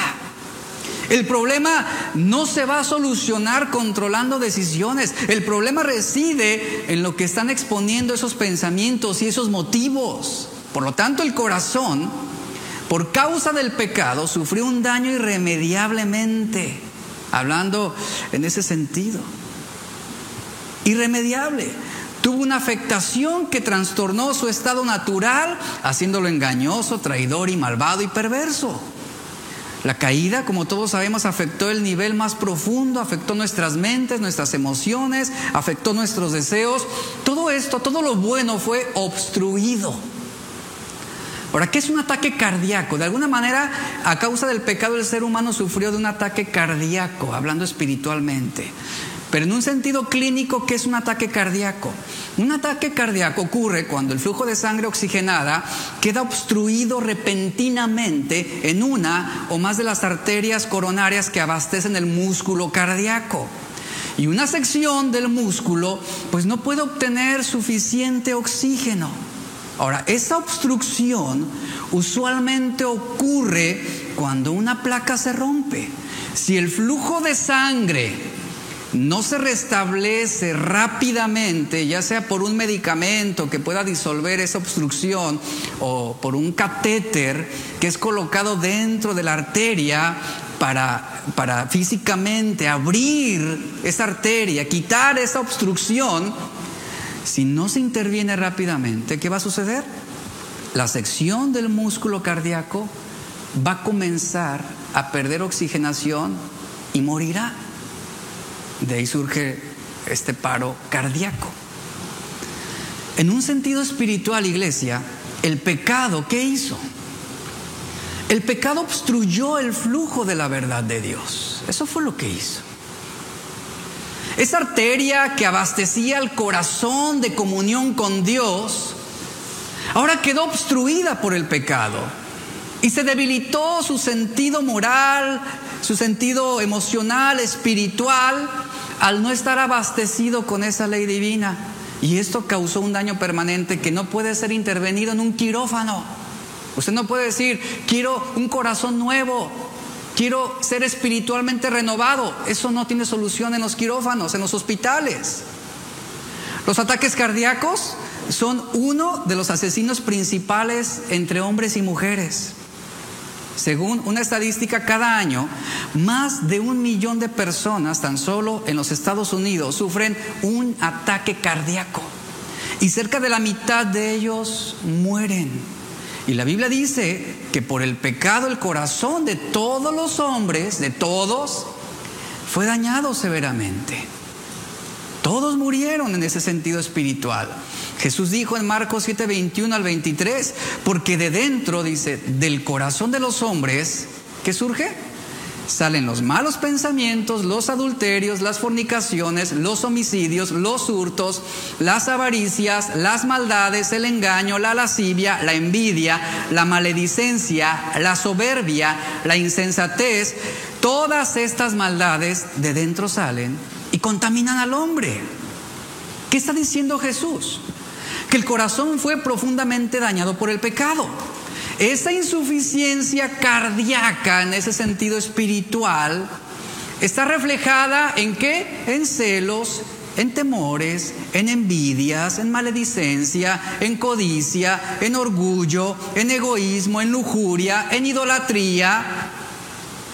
El problema no se va a solucionar controlando decisiones. El problema reside en lo que están exponiendo esos pensamientos y esos motivos. Por lo tanto, el corazón por causa del pecado sufrió un daño irremediablemente, hablando en ese sentido. Irremediable. Tuvo una afectación que trastornó su estado natural, haciéndolo engañoso, traidor y malvado y perverso. La caída, como todos sabemos, afectó el nivel más profundo, afectó nuestras mentes, nuestras emociones, afectó nuestros deseos. Todo esto, todo lo bueno fue obstruido. Ahora, ¿qué es un ataque cardíaco? De alguna manera, a causa del pecado, el ser humano sufrió de un ataque cardíaco, hablando espiritualmente. Pero en un sentido clínico, ¿qué es un ataque cardíaco? Un ataque cardíaco ocurre cuando el flujo de sangre oxigenada queda obstruido repentinamente en una o más de las arterias coronarias que abastecen el músculo cardíaco. Y una sección del músculo pues no puede obtener suficiente oxígeno. Ahora, esa obstrucción usualmente ocurre cuando una placa se rompe. Si el flujo de sangre no se restablece rápidamente, ya sea por un medicamento que pueda disolver esa obstrucción o por un catéter que es colocado dentro de la arteria para, para físicamente abrir esa arteria, quitar esa obstrucción, si no se interviene rápidamente, ¿qué va a suceder? La sección del músculo cardíaco va a comenzar a perder oxigenación y morirá. De ahí surge este paro cardíaco. En un sentido espiritual, iglesia, el pecado, ¿qué hizo? El pecado obstruyó el flujo de la verdad de Dios. Eso fue lo que hizo. Esa arteria que abastecía el corazón de comunión con Dios, ahora quedó obstruida por el pecado y se debilitó su sentido moral, su sentido emocional, espiritual, al no estar abastecido con esa ley divina. Y esto causó un daño permanente que no puede ser intervenido en un quirófano. Usted no puede decir, quiero un corazón nuevo, quiero ser espiritualmente renovado. Eso no tiene solución en los quirófanos, en los hospitales. Los ataques cardíacos son uno de los asesinos principales entre hombres y mujeres. Según una estadística, cada año más de un millón de personas tan solo en los Estados Unidos sufren un ataque cardíaco y cerca de la mitad de ellos mueren. Y la Biblia dice que por el pecado el corazón de todos los hombres, de todos, fue dañado severamente. Todos murieron en ese sentido espiritual. Jesús dijo en Marcos 7, 21 al 23, porque de dentro, dice, del corazón de los hombres, ¿qué surge? Salen los malos pensamientos, los adulterios, las fornicaciones, los homicidios, los hurtos, las avaricias, las maldades, el engaño, la lascivia, la envidia, la maledicencia, la soberbia, la insensatez. Todas estas maldades de dentro salen y contaminan al hombre. ¿Qué está diciendo Jesús? que el corazón fue profundamente dañado por el pecado. Esa insuficiencia cardíaca en ese sentido espiritual está reflejada en qué? En celos, en temores, en envidias, en maledicencia, en codicia, en orgullo, en egoísmo, en lujuria, en idolatría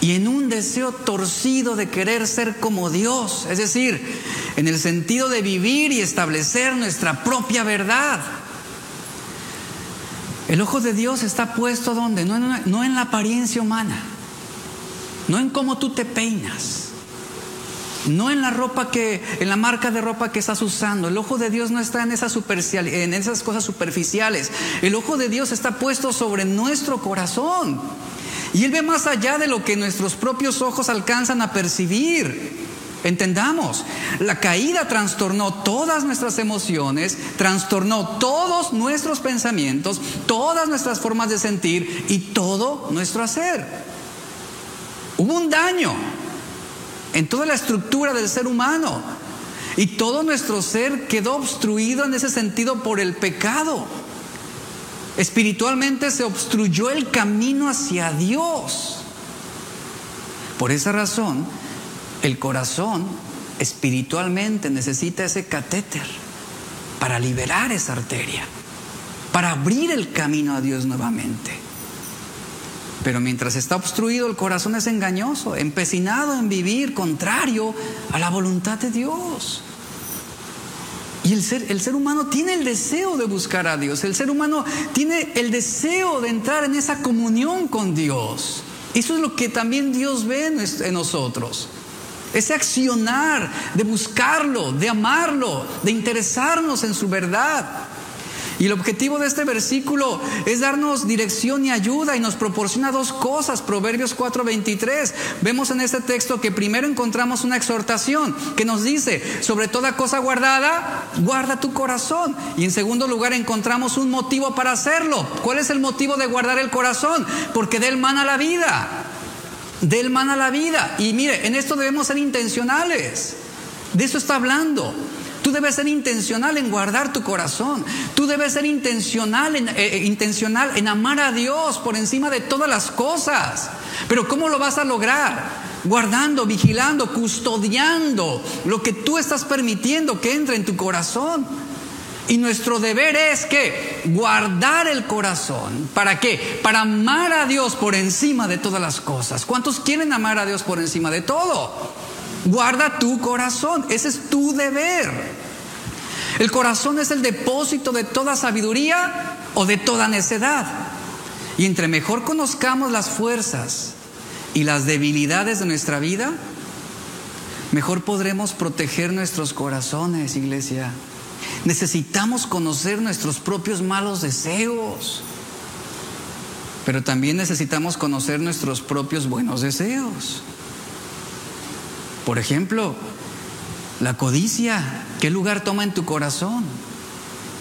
y en un deseo torcido de querer ser como Dios, es decir, en el sentido de vivir y establecer nuestra propia verdad. El ojo de Dios está puesto donde? No en, la apariencia humana, no en cómo tú te peinas, no en la ropa que, en la marca de ropa que estás usando. El ojo de Dios no está en esas, en esas cosas superficiales. El ojo de Dios está puesto sobre nuestro corazón. Y Él ve más allá de lo que nuestros propios ojos alcanzan a percibir. Entendamos, la caída trastornó todas nuestras emociones, trastornó todos nuestros pensamientos, todas nuestras formas de sentir y todo nuestro hacer. Hubo un daño en toda la estructura del ser humano y todo nuestro ser quedó obstruido en ese sentido por el pecado. Espiritualmente se obstruyó el camino hacia Dios. Por esa razón, el corazón espiritualmente necesita ese catéter para liberar esa arteria, para abrir el camino a Dios nuevamente. Pero mientras está obstruido, el corazón es engañoso, empecinado en vivir contrario a la voluntad de Dios. Y el ser, el ser humano tiene el deseo de buscar a Dios, el ser humano tiene el deseo de entrar en esa comunión con Dios. Eso es lo que también Dios ve en nosotros. Ese accionar de buscarlo, de amarlo, de interesarnos en su verdad. Y el objetivo de este versículo es darnos dirección y ayuda y nos proporciona dos cosas. Proverbios 4:23. Vemos en este texto que primero encontramos una exhortación que nos dice, sobre toda cosa guardada, guarda tu corazón. Y en segundo lugar encontramos un motivo para hacerlo. ¿Cuál es el motivo de guardar el corazón? Porque de él mana la vida. De él mana la vida. Y mire, en esto debemos ser intencionales. De eso está hablando. Tú debes ser intencional en guardar tu corazón. Tú debes ser intencional en, eh, eh, intencional en amar a Dios por encima de todas las cosas. Pero ¿cómo lo vas a lograr? Guardando, vigilando, custodiando lo que tú estás permitiendo que entre en tu corazón. Y nuestro deber es que guardar el corazón. ¿Para qué? Para amar a Dios por encima de todas las cosas. ¿Cuántos quieren amar a Dios por encima de todo? Guarda tu corazón, ese es tu deber. El corazón es el depósito de toda sabiduría o de toda necedad. Y entre mejor conozcamos las fuerzas y las debilidades de nuestra vida, mejor podremos proteger nuestros corazones, iglesia. Necesitamos conocer nuestros propios malos deseos, pero también necesitamos conocer nuestros propios buenos deseos. Por ejemplo, la codicia, ¿qué lugar toma en tu corazón?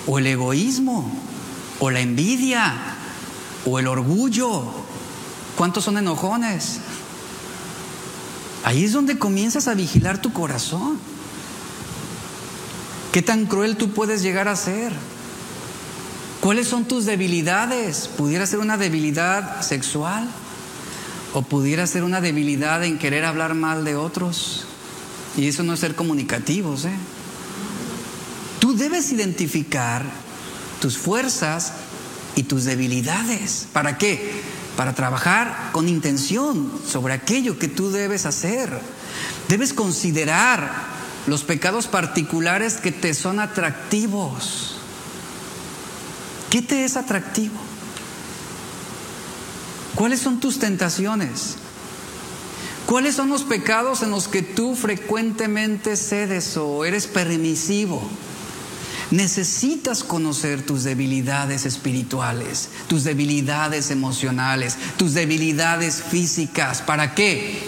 O el egoísmo, o la envidia, o el orgullo. ¿Cuántos son enojones? Ahí es donde comienzas a vigilar tu corazón. ¿Qué tan cruel tú puedes llegar a ser? ¿Cuáles son tus debilidades? ¿Pudiera ser una debilidad sexual? O pudiera ser una debilidad en querer hablar mal de otros. Y eso no es ser comunicativos. ¿eh? Tú debes identificar tus fuerzas y tus debilidades. ¿Para qué? Para trabajar con intención sobre aquello que tú debes hacer. Debes considerar los pecados particulares que te son atractivos. ¿Qué te es atractivo? ¿Cuáles son tus tentaciones? ¿Cuáles son los pecados en los que tú frecuentemente cedes o eres permisivo? Necesitas conocer tus debilidades espirituales, tus debilidades emocionales, tus debilidades físicas. ¿Para qué?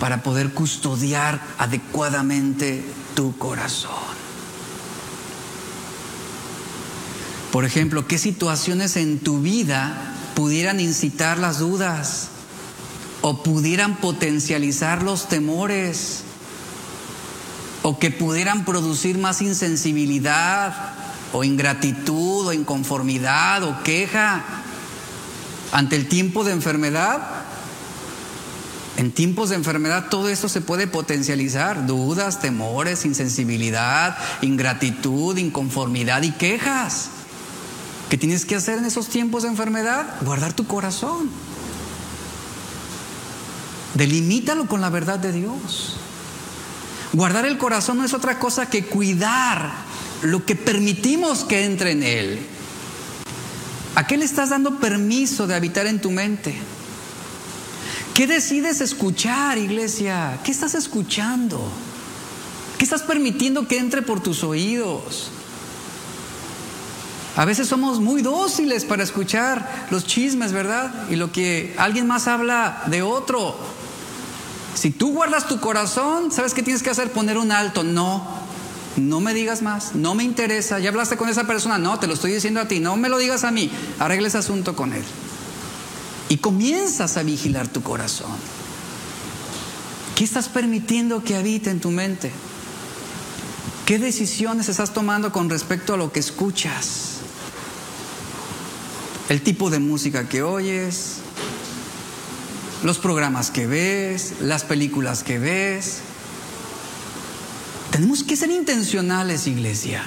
Para poder custodiar adecuadamente tu corazón. Por ejemplo, ¿qué situaciones en tu vida pudieran incitar las dudas o pudieran potencializar los temores o que pudieran producir más insensibilidad o ingratitud o inconformidad o queja ante el tiempo de enfermedad. En tiempos de enfermedad todo esto se puede potencializar, dudas, temores, insensibilidad, ingratitud, inconformidad y quejas. ¿Qué tienes que hacer en esos tiempos de enfermedad? Guardar tu corazón. Delimítalo con la verdad de Dios. Guardar el corazón no es otra cosa que cuidar lo que permitimos que entre en él. ¿A qué le estás dando permiso de habitar en tu mente? ¿Qué decides escuchar, iglesia? ¿Qué estás escuchando? ¿Qué estás permitiendo que entre por tus oídos? A veces somos muy dóciles para escuchar los chismes, ¿verdad? Y lo que alguien más habla de otro. Si tú guardas tu corazón, ¿sabes qué tienes que hacer? Poner un alto. No, no me digas más, no me interesa. ¿Ya hablaste con esa persona? No, te lo estoy diciendo a ti. No me lo digas a mí. Arregle ese asunto con él. Y comienzas a vigilar tu corazón. ¿Qué estás permitiendo que habite en tu mente? ¿Qué decisiones estás tomando con respecto a lo que escuchas? el tipo de música que oyes, los programas que ves, las películas que ves. Tenemos que ser intencionales, iglesia.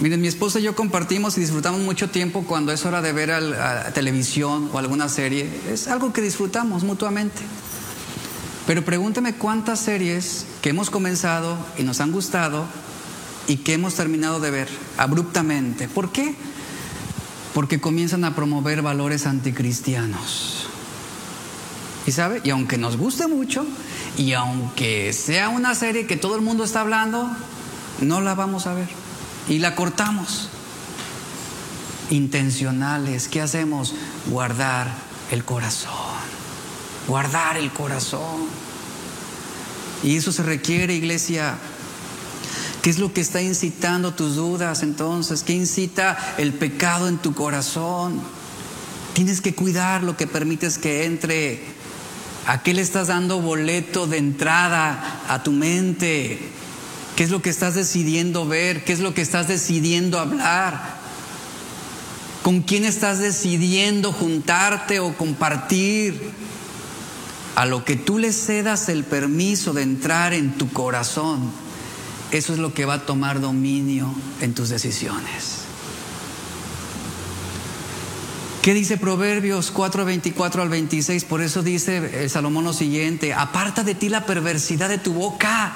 Miren, mi esposa y yo compartimos y disfrutamos mucho tiempo cuando es hora de ver a televisión o alguna serie. Es algo que disfrutamos mutuamente. Pero pregúntame cuántas series que hemos comenzado y nos han gustado y que hemos terminado de ver abruptamente. ¿Por qué? porque comienzan a promover valores anticristianos. ¿Y sabe? Y aunque nos guste mucho, y aunque sea una serie que todo el mundo está hablando, no la vamos a ver. Y la cortamos. Intencionales, ¿qué hacemos? Guardar el corazón. Guardar el corazón. Y eso se requiere, iglesia. ¿Qué es lo que está incitando tus dudas entonces? ¿Qué incita el pecado en tu corazón? Tienes que cuidar lo que permites que entre. ¿A qué le estás dando boleto de entrada a tu mente? ¿Qué es lo que estás decidiendo ver? ¿Qué es lo que estás decidiendo hablar? ¿Con quién estás decidiendo juntarte o compartir? A lo que tú le cedas el permiso de entrar en tu corazón, eso es lo que va a tomar dominio en tus decisiones. ¿Qué dice Proverbios 4, 24 al 26? Por eso dice Salomón lo siguiente, aparta de ti la perversidad de tu boca.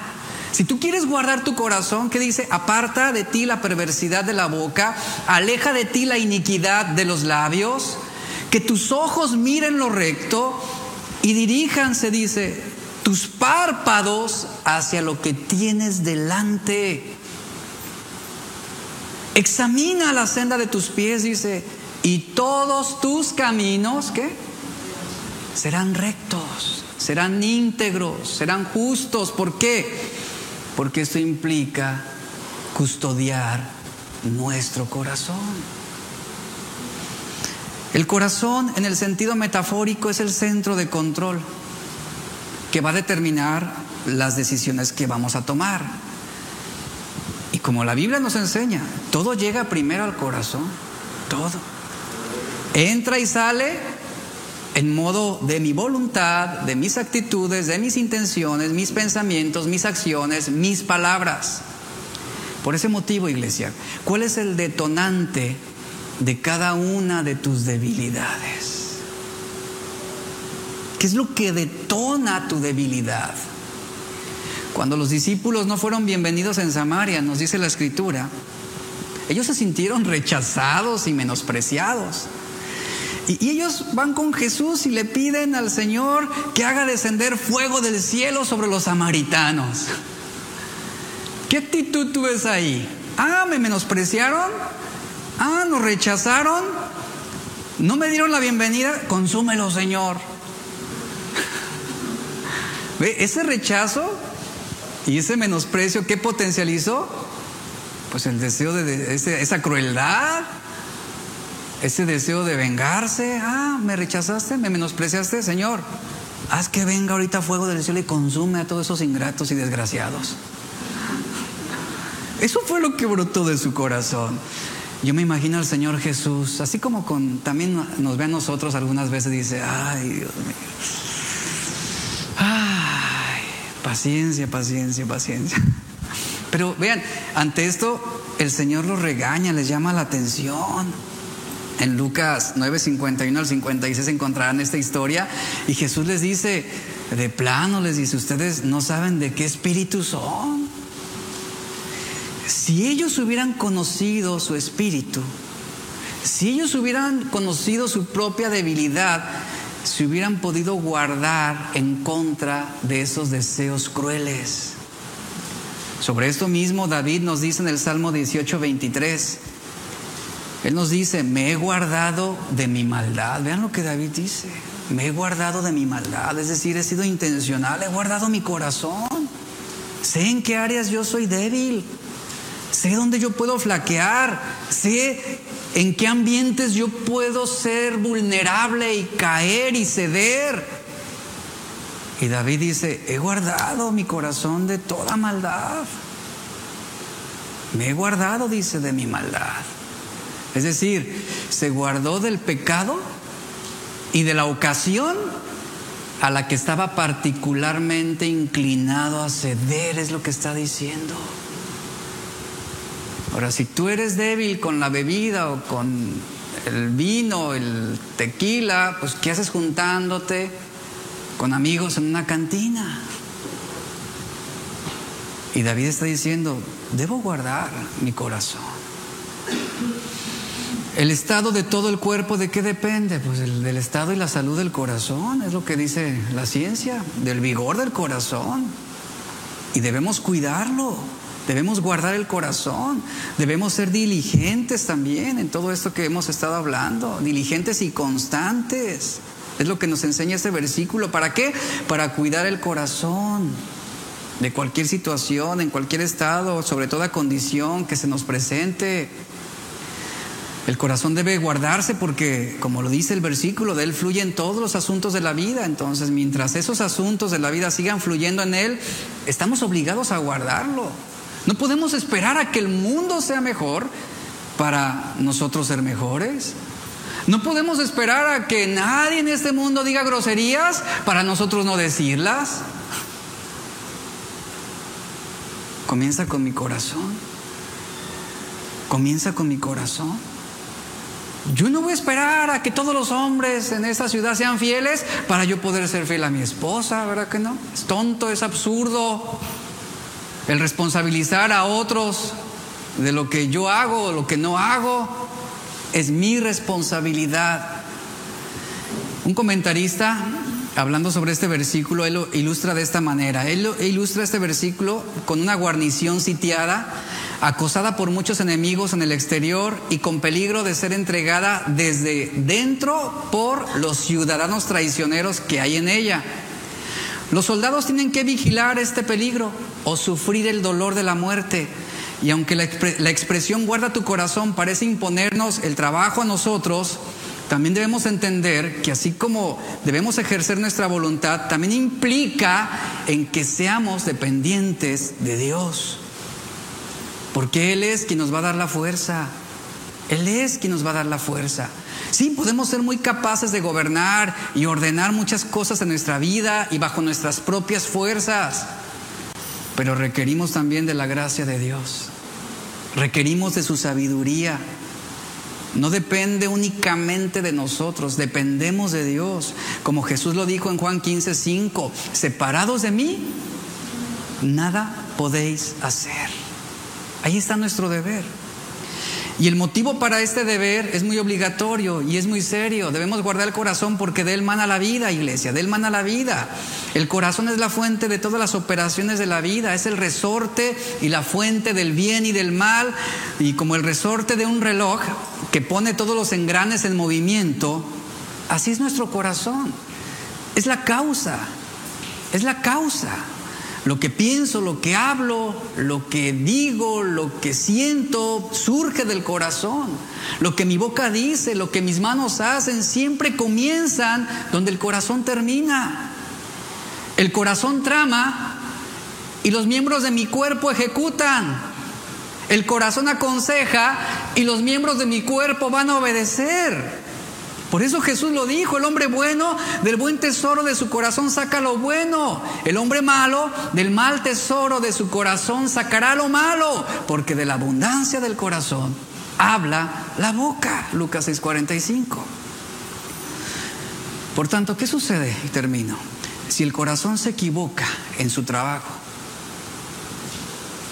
Si tú quieres guardar tu corazón, ¿qué dice? Aparta de ti la perversidad de la boca, aleja de ti la iniquidad de los labios, que tus ojos miren lo recto y diríjanse, dice, tus párpados hacia lo que tienes delante. Examina la senda de tus pies, dice, y todos tus caminos, ¿qué? Serán rectos, serán íntegros, serán justos. ¿Por qué? Porque esto implica custodiar nuestro corazón. El corazón en el sentido metafórico es el centro de control que va a determinar las decisiones que vamos a tomar. Y como la Biblia nos enseña, todo llega primero al corazón, todo. Entra y sale en modo de mi voluntad, de mis actitudes, de mis intenciones, mis pensamientos, mis acciones, mis palabras. Por ese motivo, iglesia, ¿cuál es el detonante de cada una de tus debilidades? ¿Qué es lo que detona tu debilidad? Cuando los discípulos no fueron bienvenidos en Samaria, nos dice la escritura, ellos se sintieron rechazados y menospreciados. Y, ellos van con Jesús y le piden al Señor que haga descender fuego del cielo sobre los samaritanos. ¿Qué actitud tú ves ahí? Ah, me menospreciaron. Ah, nos rechazaron. No me dieron la bienvenida. Consúmelo, Señor. [laughs] ¿Ve? Ese rechazo y ese menosprecio, ¿qué potencializó? Pues el deseo de, esa crueldad, ese deseo de vengarse. Ah, me rechazaste, me menospreciaste, Señor. Haz que venga ahorita fuego del cielo y consume a todos esos ingratos y desgraciados. Eso fue lo que brotó de su corazón. Yo me imagino al Señor Jesús, así como con, también nos ve a nosotros algunas veces, dice, ay Dios mío. Ay, paciencia, paciencia, paciencia. Pero vean, ante esto el Señor los regaña, les llama la atención. En Lucas 9, 51 al 56 encontrarán esta historia y Jesús les dice, de plano les dice, ustedes no saben de qué espíritu son. Si ellos hubieran conocido su espíritu, si ellos hubieran conocido su propia debilidad, se hubieran podido guardar en contra de esos deseos crueles. Sobre esto mismo David nos dice en el Salmo 18, 23. Él nos dice, me he guardado de mi maldad. Vean lo que David dice. Me he guardado de mi maldad. Es decir, he sido intencional, he guardado mi corazón. Sé en qué áreas yo soy débil. Sé dónde yo puedo flaquear. Sé en qué ambientes yo puedo ser vulnerable y caer y ceder. Y David dice, he guardado mi corazón de toda maldad. Me he guardado, dice, de mi maldad. Es decir, se guardó del pecado y de la ocasión a la que estaba particularmente inclinado a ceder, es lo que está diciendo. Ahora, si tú eres débil con la bebida o con el vino, el tequila, pues ¿qué haces juntándote con amigos en una cantina? Y David está diciendo, debo guardar mi corazón. El estado de todo el cuerpo, ¿de qué depende? Pues del, estado y la salud del corazón, es lo que dice la ciencia, del vigor del corazón. Y debemos cuidarlo, debemos guardar el corazón, debemos ser diligentes también en todo esto que hemos estado hablando, diligentes y constantes. Es lo que nos enseña este versículo. ¿Para qué? Para cuidar el corazón de cualquier situación, en cualquier estado, sobre toda condición que se nos presente. El corazón debe guardarse porque, como lo dice el versículo, de él fluyen todos los asuntos de la vida. Entonces, mientras esos asuntos de la vida sigan fluyendo en él, estamos obligados a guardarlo. No podemos esperar a que el mundo sea mejor para nosotros ser mejores. No podemos esperar a que nadie en este mundo diga groserías para nosotros no decirlas. Comienza con mi corazón. Comienza con mi corazón. Yo no voy a esperar a que todos los hombres en esta ciudad sean fieles para yo poder ser fiel a mi esposa, ¿verdad que no? Es tonto, es absurdo el responsabilizar a otros de lo que yo hago o lo que no hago. Es mi responsabilidad. Un comentarista, hablando sobre este versículo, él lo ilustra de esta manera. Él ilustra este versículo con una guarnición sitiada acosada por muchos enemigos en el exterior y con peligro de ser entregada desde dentro por los ciudadanos traicioneros que hay en ella. Los soldados tienen que vigilar este peligro o sufrir el dolor de la muerte. Y aunque la, expresión guarda tu corazón parece imponernos el trabajo a nosotros, también debemos entender que así como debemos ejercer nuestra voluntad, también implica en que seamos dependientes de Dios. Porque Él es quien nos va a dar la fuerza. Él es quien nos va a dar la fuerza. Sí, podemos ser muy capaces de gobernar y ordenar muchas cosas en nuestra vida y bajo nuestras propias fuerzas, pero requerimos también de la gracia de Dios. Requerimos de su sabiduría. No depende únicamente de nosotros, dependemos de Dios. Como Jesús lo dijo en Juan 15, 5, separados de mí, nada podéis hacer. Ahí está nuestro deber. Y el motivo para este deber es muy obligatorio y es muy serio. Debemos guardar el corazón porque de él mana la vida, iglesia, de él mana la vida. El corazón es la fuente de todas las operaciones de la vida, es el resorte y la fuente del bien y del mal. Y como el resorte de un reloj que pone todos los engranes en movimiento, así es nuestro corazón. Es la causa, es la causa. Lo que pienso, lo que hablo, lo que digo, lo que siento, surge del corazón. Lo que mi boca dice, lo que mis manos hacen, siempre comienzan donde el corazón termina. El corazón trama y los miembros de mi cuerpo ejecutan. El corazón aconseja y los miembros de mi cuerpo van a obedecer. Por eso Jesús lo dijo, el hombre bueno del buen tesoro de su corazón saca lo bueno, el hombre malo del mal tesoro de su corazón sacará lo malo, porque de la abundancia del corazón habla la boca. Lucas 6:45. Por tanto, ¿qué sucede? Y termino. Si el corazón se equivoca en su trabajo,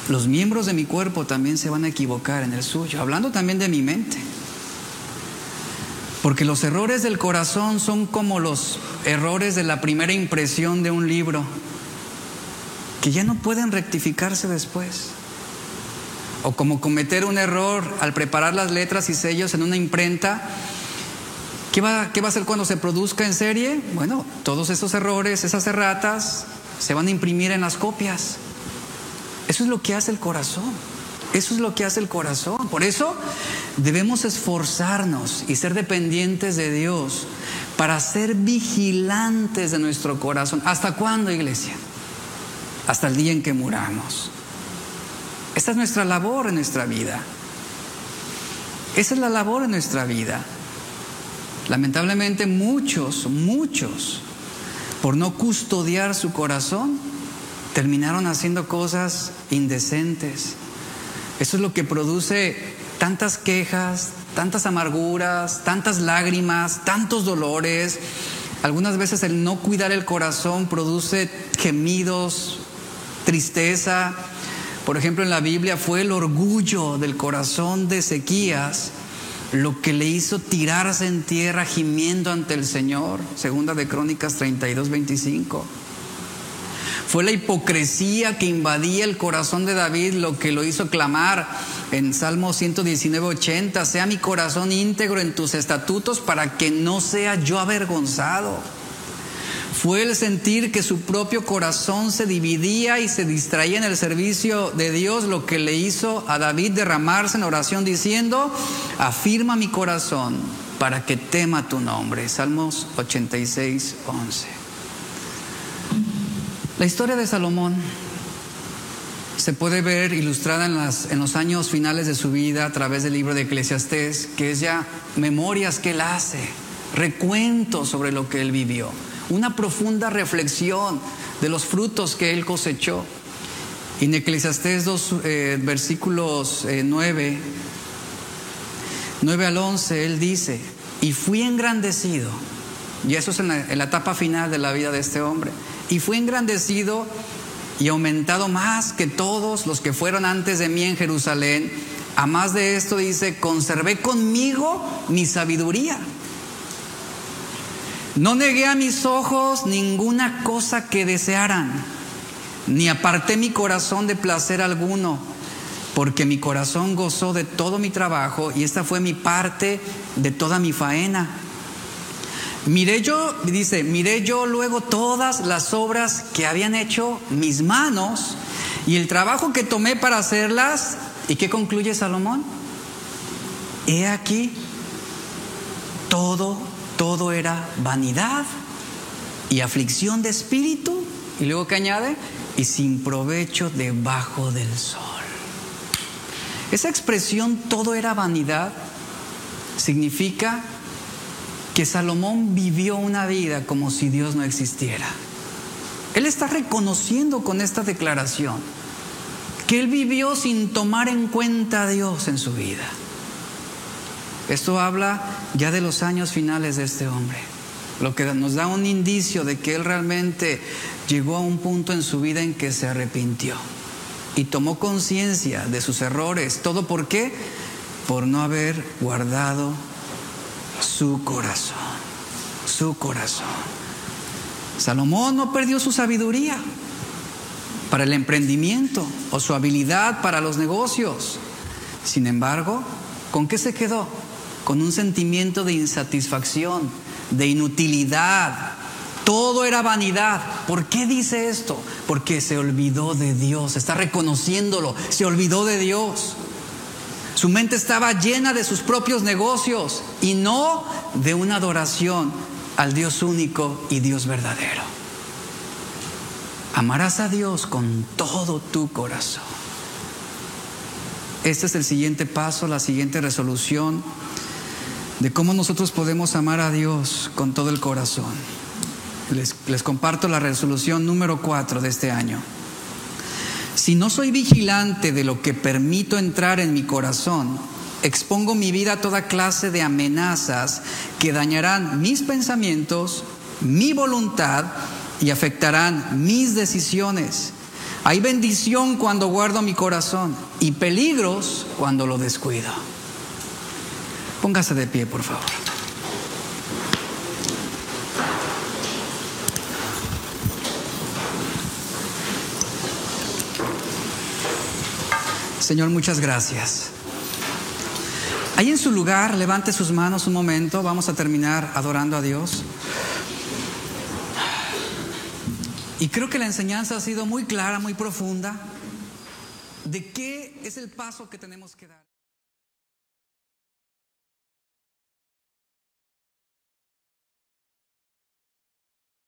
los miembros de mi cuerpo también se van a equivocar en el suyo, hablando también de mi mente. Porque los errores del corazón son como los errores de la primera impresión de un libro, que ya no pueden rectificarse después. O como cometer un error al preparar las letras y sellos en una imprenta. ¿Qué va, ¿Qué va a hacer cuando se produzca en serie? Bueno, todos esos errores, esas erratas, se van a imprimir en las copias. Eso es lo que hace el corazón. Eso es lo que hace el corazón. Por eso debemos esforzarnos y ser dependientes de Dios para ser vigilantes de nuestro corazón. ¿Hasta cuándo, iglesia? Hasta el día en que muramos. Esta es nuestra labor en nuestra vida. Esa es la labor en nuestra vida. Lamentablemente muchos, muchos, por no custodiar su corazón, terminaron haciendo cosas indecentes, eso es lo que produce tantas quejas, tantas amarguras, tantas lágrimas, tantos dolores. Algunas veces el no cuidar el corazón produce gemidos, tristeza. Por ejemplo, en la Biblia fue el orgullo del corazón de Ezequías lo que le hizo tirarse en tierra gimiendo ante el Señor, segunda de Crónicas 32, 25. Fue la hipocresía que invadía el corazón de David lo que lo hizo clamar en Salmo 119, 80, sea mi corazón íntegro en tus estatutos para que no sea yo avergonzado. Fue el sentir que su propio corazón se dividía y se distraía en el servicio de Dios lo que le hizo a David derramarse en oración diciendo, afirma mi corazón para que tema tu nombre. Salmos 86, 11. La historia de Salomón se puede ver ilustrada en, los años finales de su vida a través del libro de Eclesiastés, que es ya memorias que él hace, recuentos sobre lo que él vivió una profunda reflexión de los frutos que él cosechó. En Eclesiastés 2, eh, versículos 9, eh, 9 al 11, él dice, y fui engrandecido, y eso es en la etapa final de la vida de este hombre, y fui engrandecido y aumentado más que todos los que fueron antes de mí en Jerusalén. A más de esto dice, conservé conmigo mi sabiduría no negué a mis ojos ninguna cosa que desearan, ni aparté mi corazón de placer alguno, porque mi corazón gozó de todo mi trabajo y esta fue mi parte de toda mi faena. Miré yo, dice, miré yo luego todas las obras que habían hecho mis manos y el trabajo que tomé para hacerlas. ¿Y qué concluye Salomón? He aquí, todo todo era vanidad y aflicción de espíritu. Y luego que añade, y sin provecho debajo del sol. Esa expresión todo era vanidad significa que Salomón vivió una vida como si Dios no existiera. Él está reconociendo con esta declaración que él vivió sin tomar en cuenta a Dios en su vida. Esto habla ya de los años finales de este hombre, lo que nos da un indicio de que él realmente llegó a un punto en su vida en que se arrepintió y tomó conciencia de sus errores. ¿Todo por qué? Por no haber guardado su corazón, su corazón. Salomón no perdió su sabiduría para el emprendimiento o su habilidad para los negocios. Sin embargo, ¿con qué se quedó? con un sentimiento de insatisfacción, de inutilidad. Todo era vanidad. ¿Por qué dice esto? Porque se olvidó de Dios, está reconociéndolo, se olvidó de Dios. Su mente estaba llena de sus propios negocios y no de una adoración al Dios único y Dios verdadero. Amarás a Dios con todo tu corazón. Este es el siguiente paso, la siguiente resolución de cómo nosotros podemos amar a Dios con todo el corazón. Les, comparto la resolución número cuatro de este año. Si no soy vigilante de lo que permito entrar en mi corazón, expongo mi vida a toda clase de amenazas que dañarán mis pensamientos, mi voluntad y afectarán mis decisiones. Hay bendición cuando guardo mi corazón y peligros cuando lo descuido. Póngase de pie, por favor. Señor, muchas gracias. Ahí en su lugar, levante sus manos un momento. Vamos a terminar adorando a Dios. Y creo que la enseñanza ha sido muy clara, muy profunda, de qué es el paso que tenemos que dar.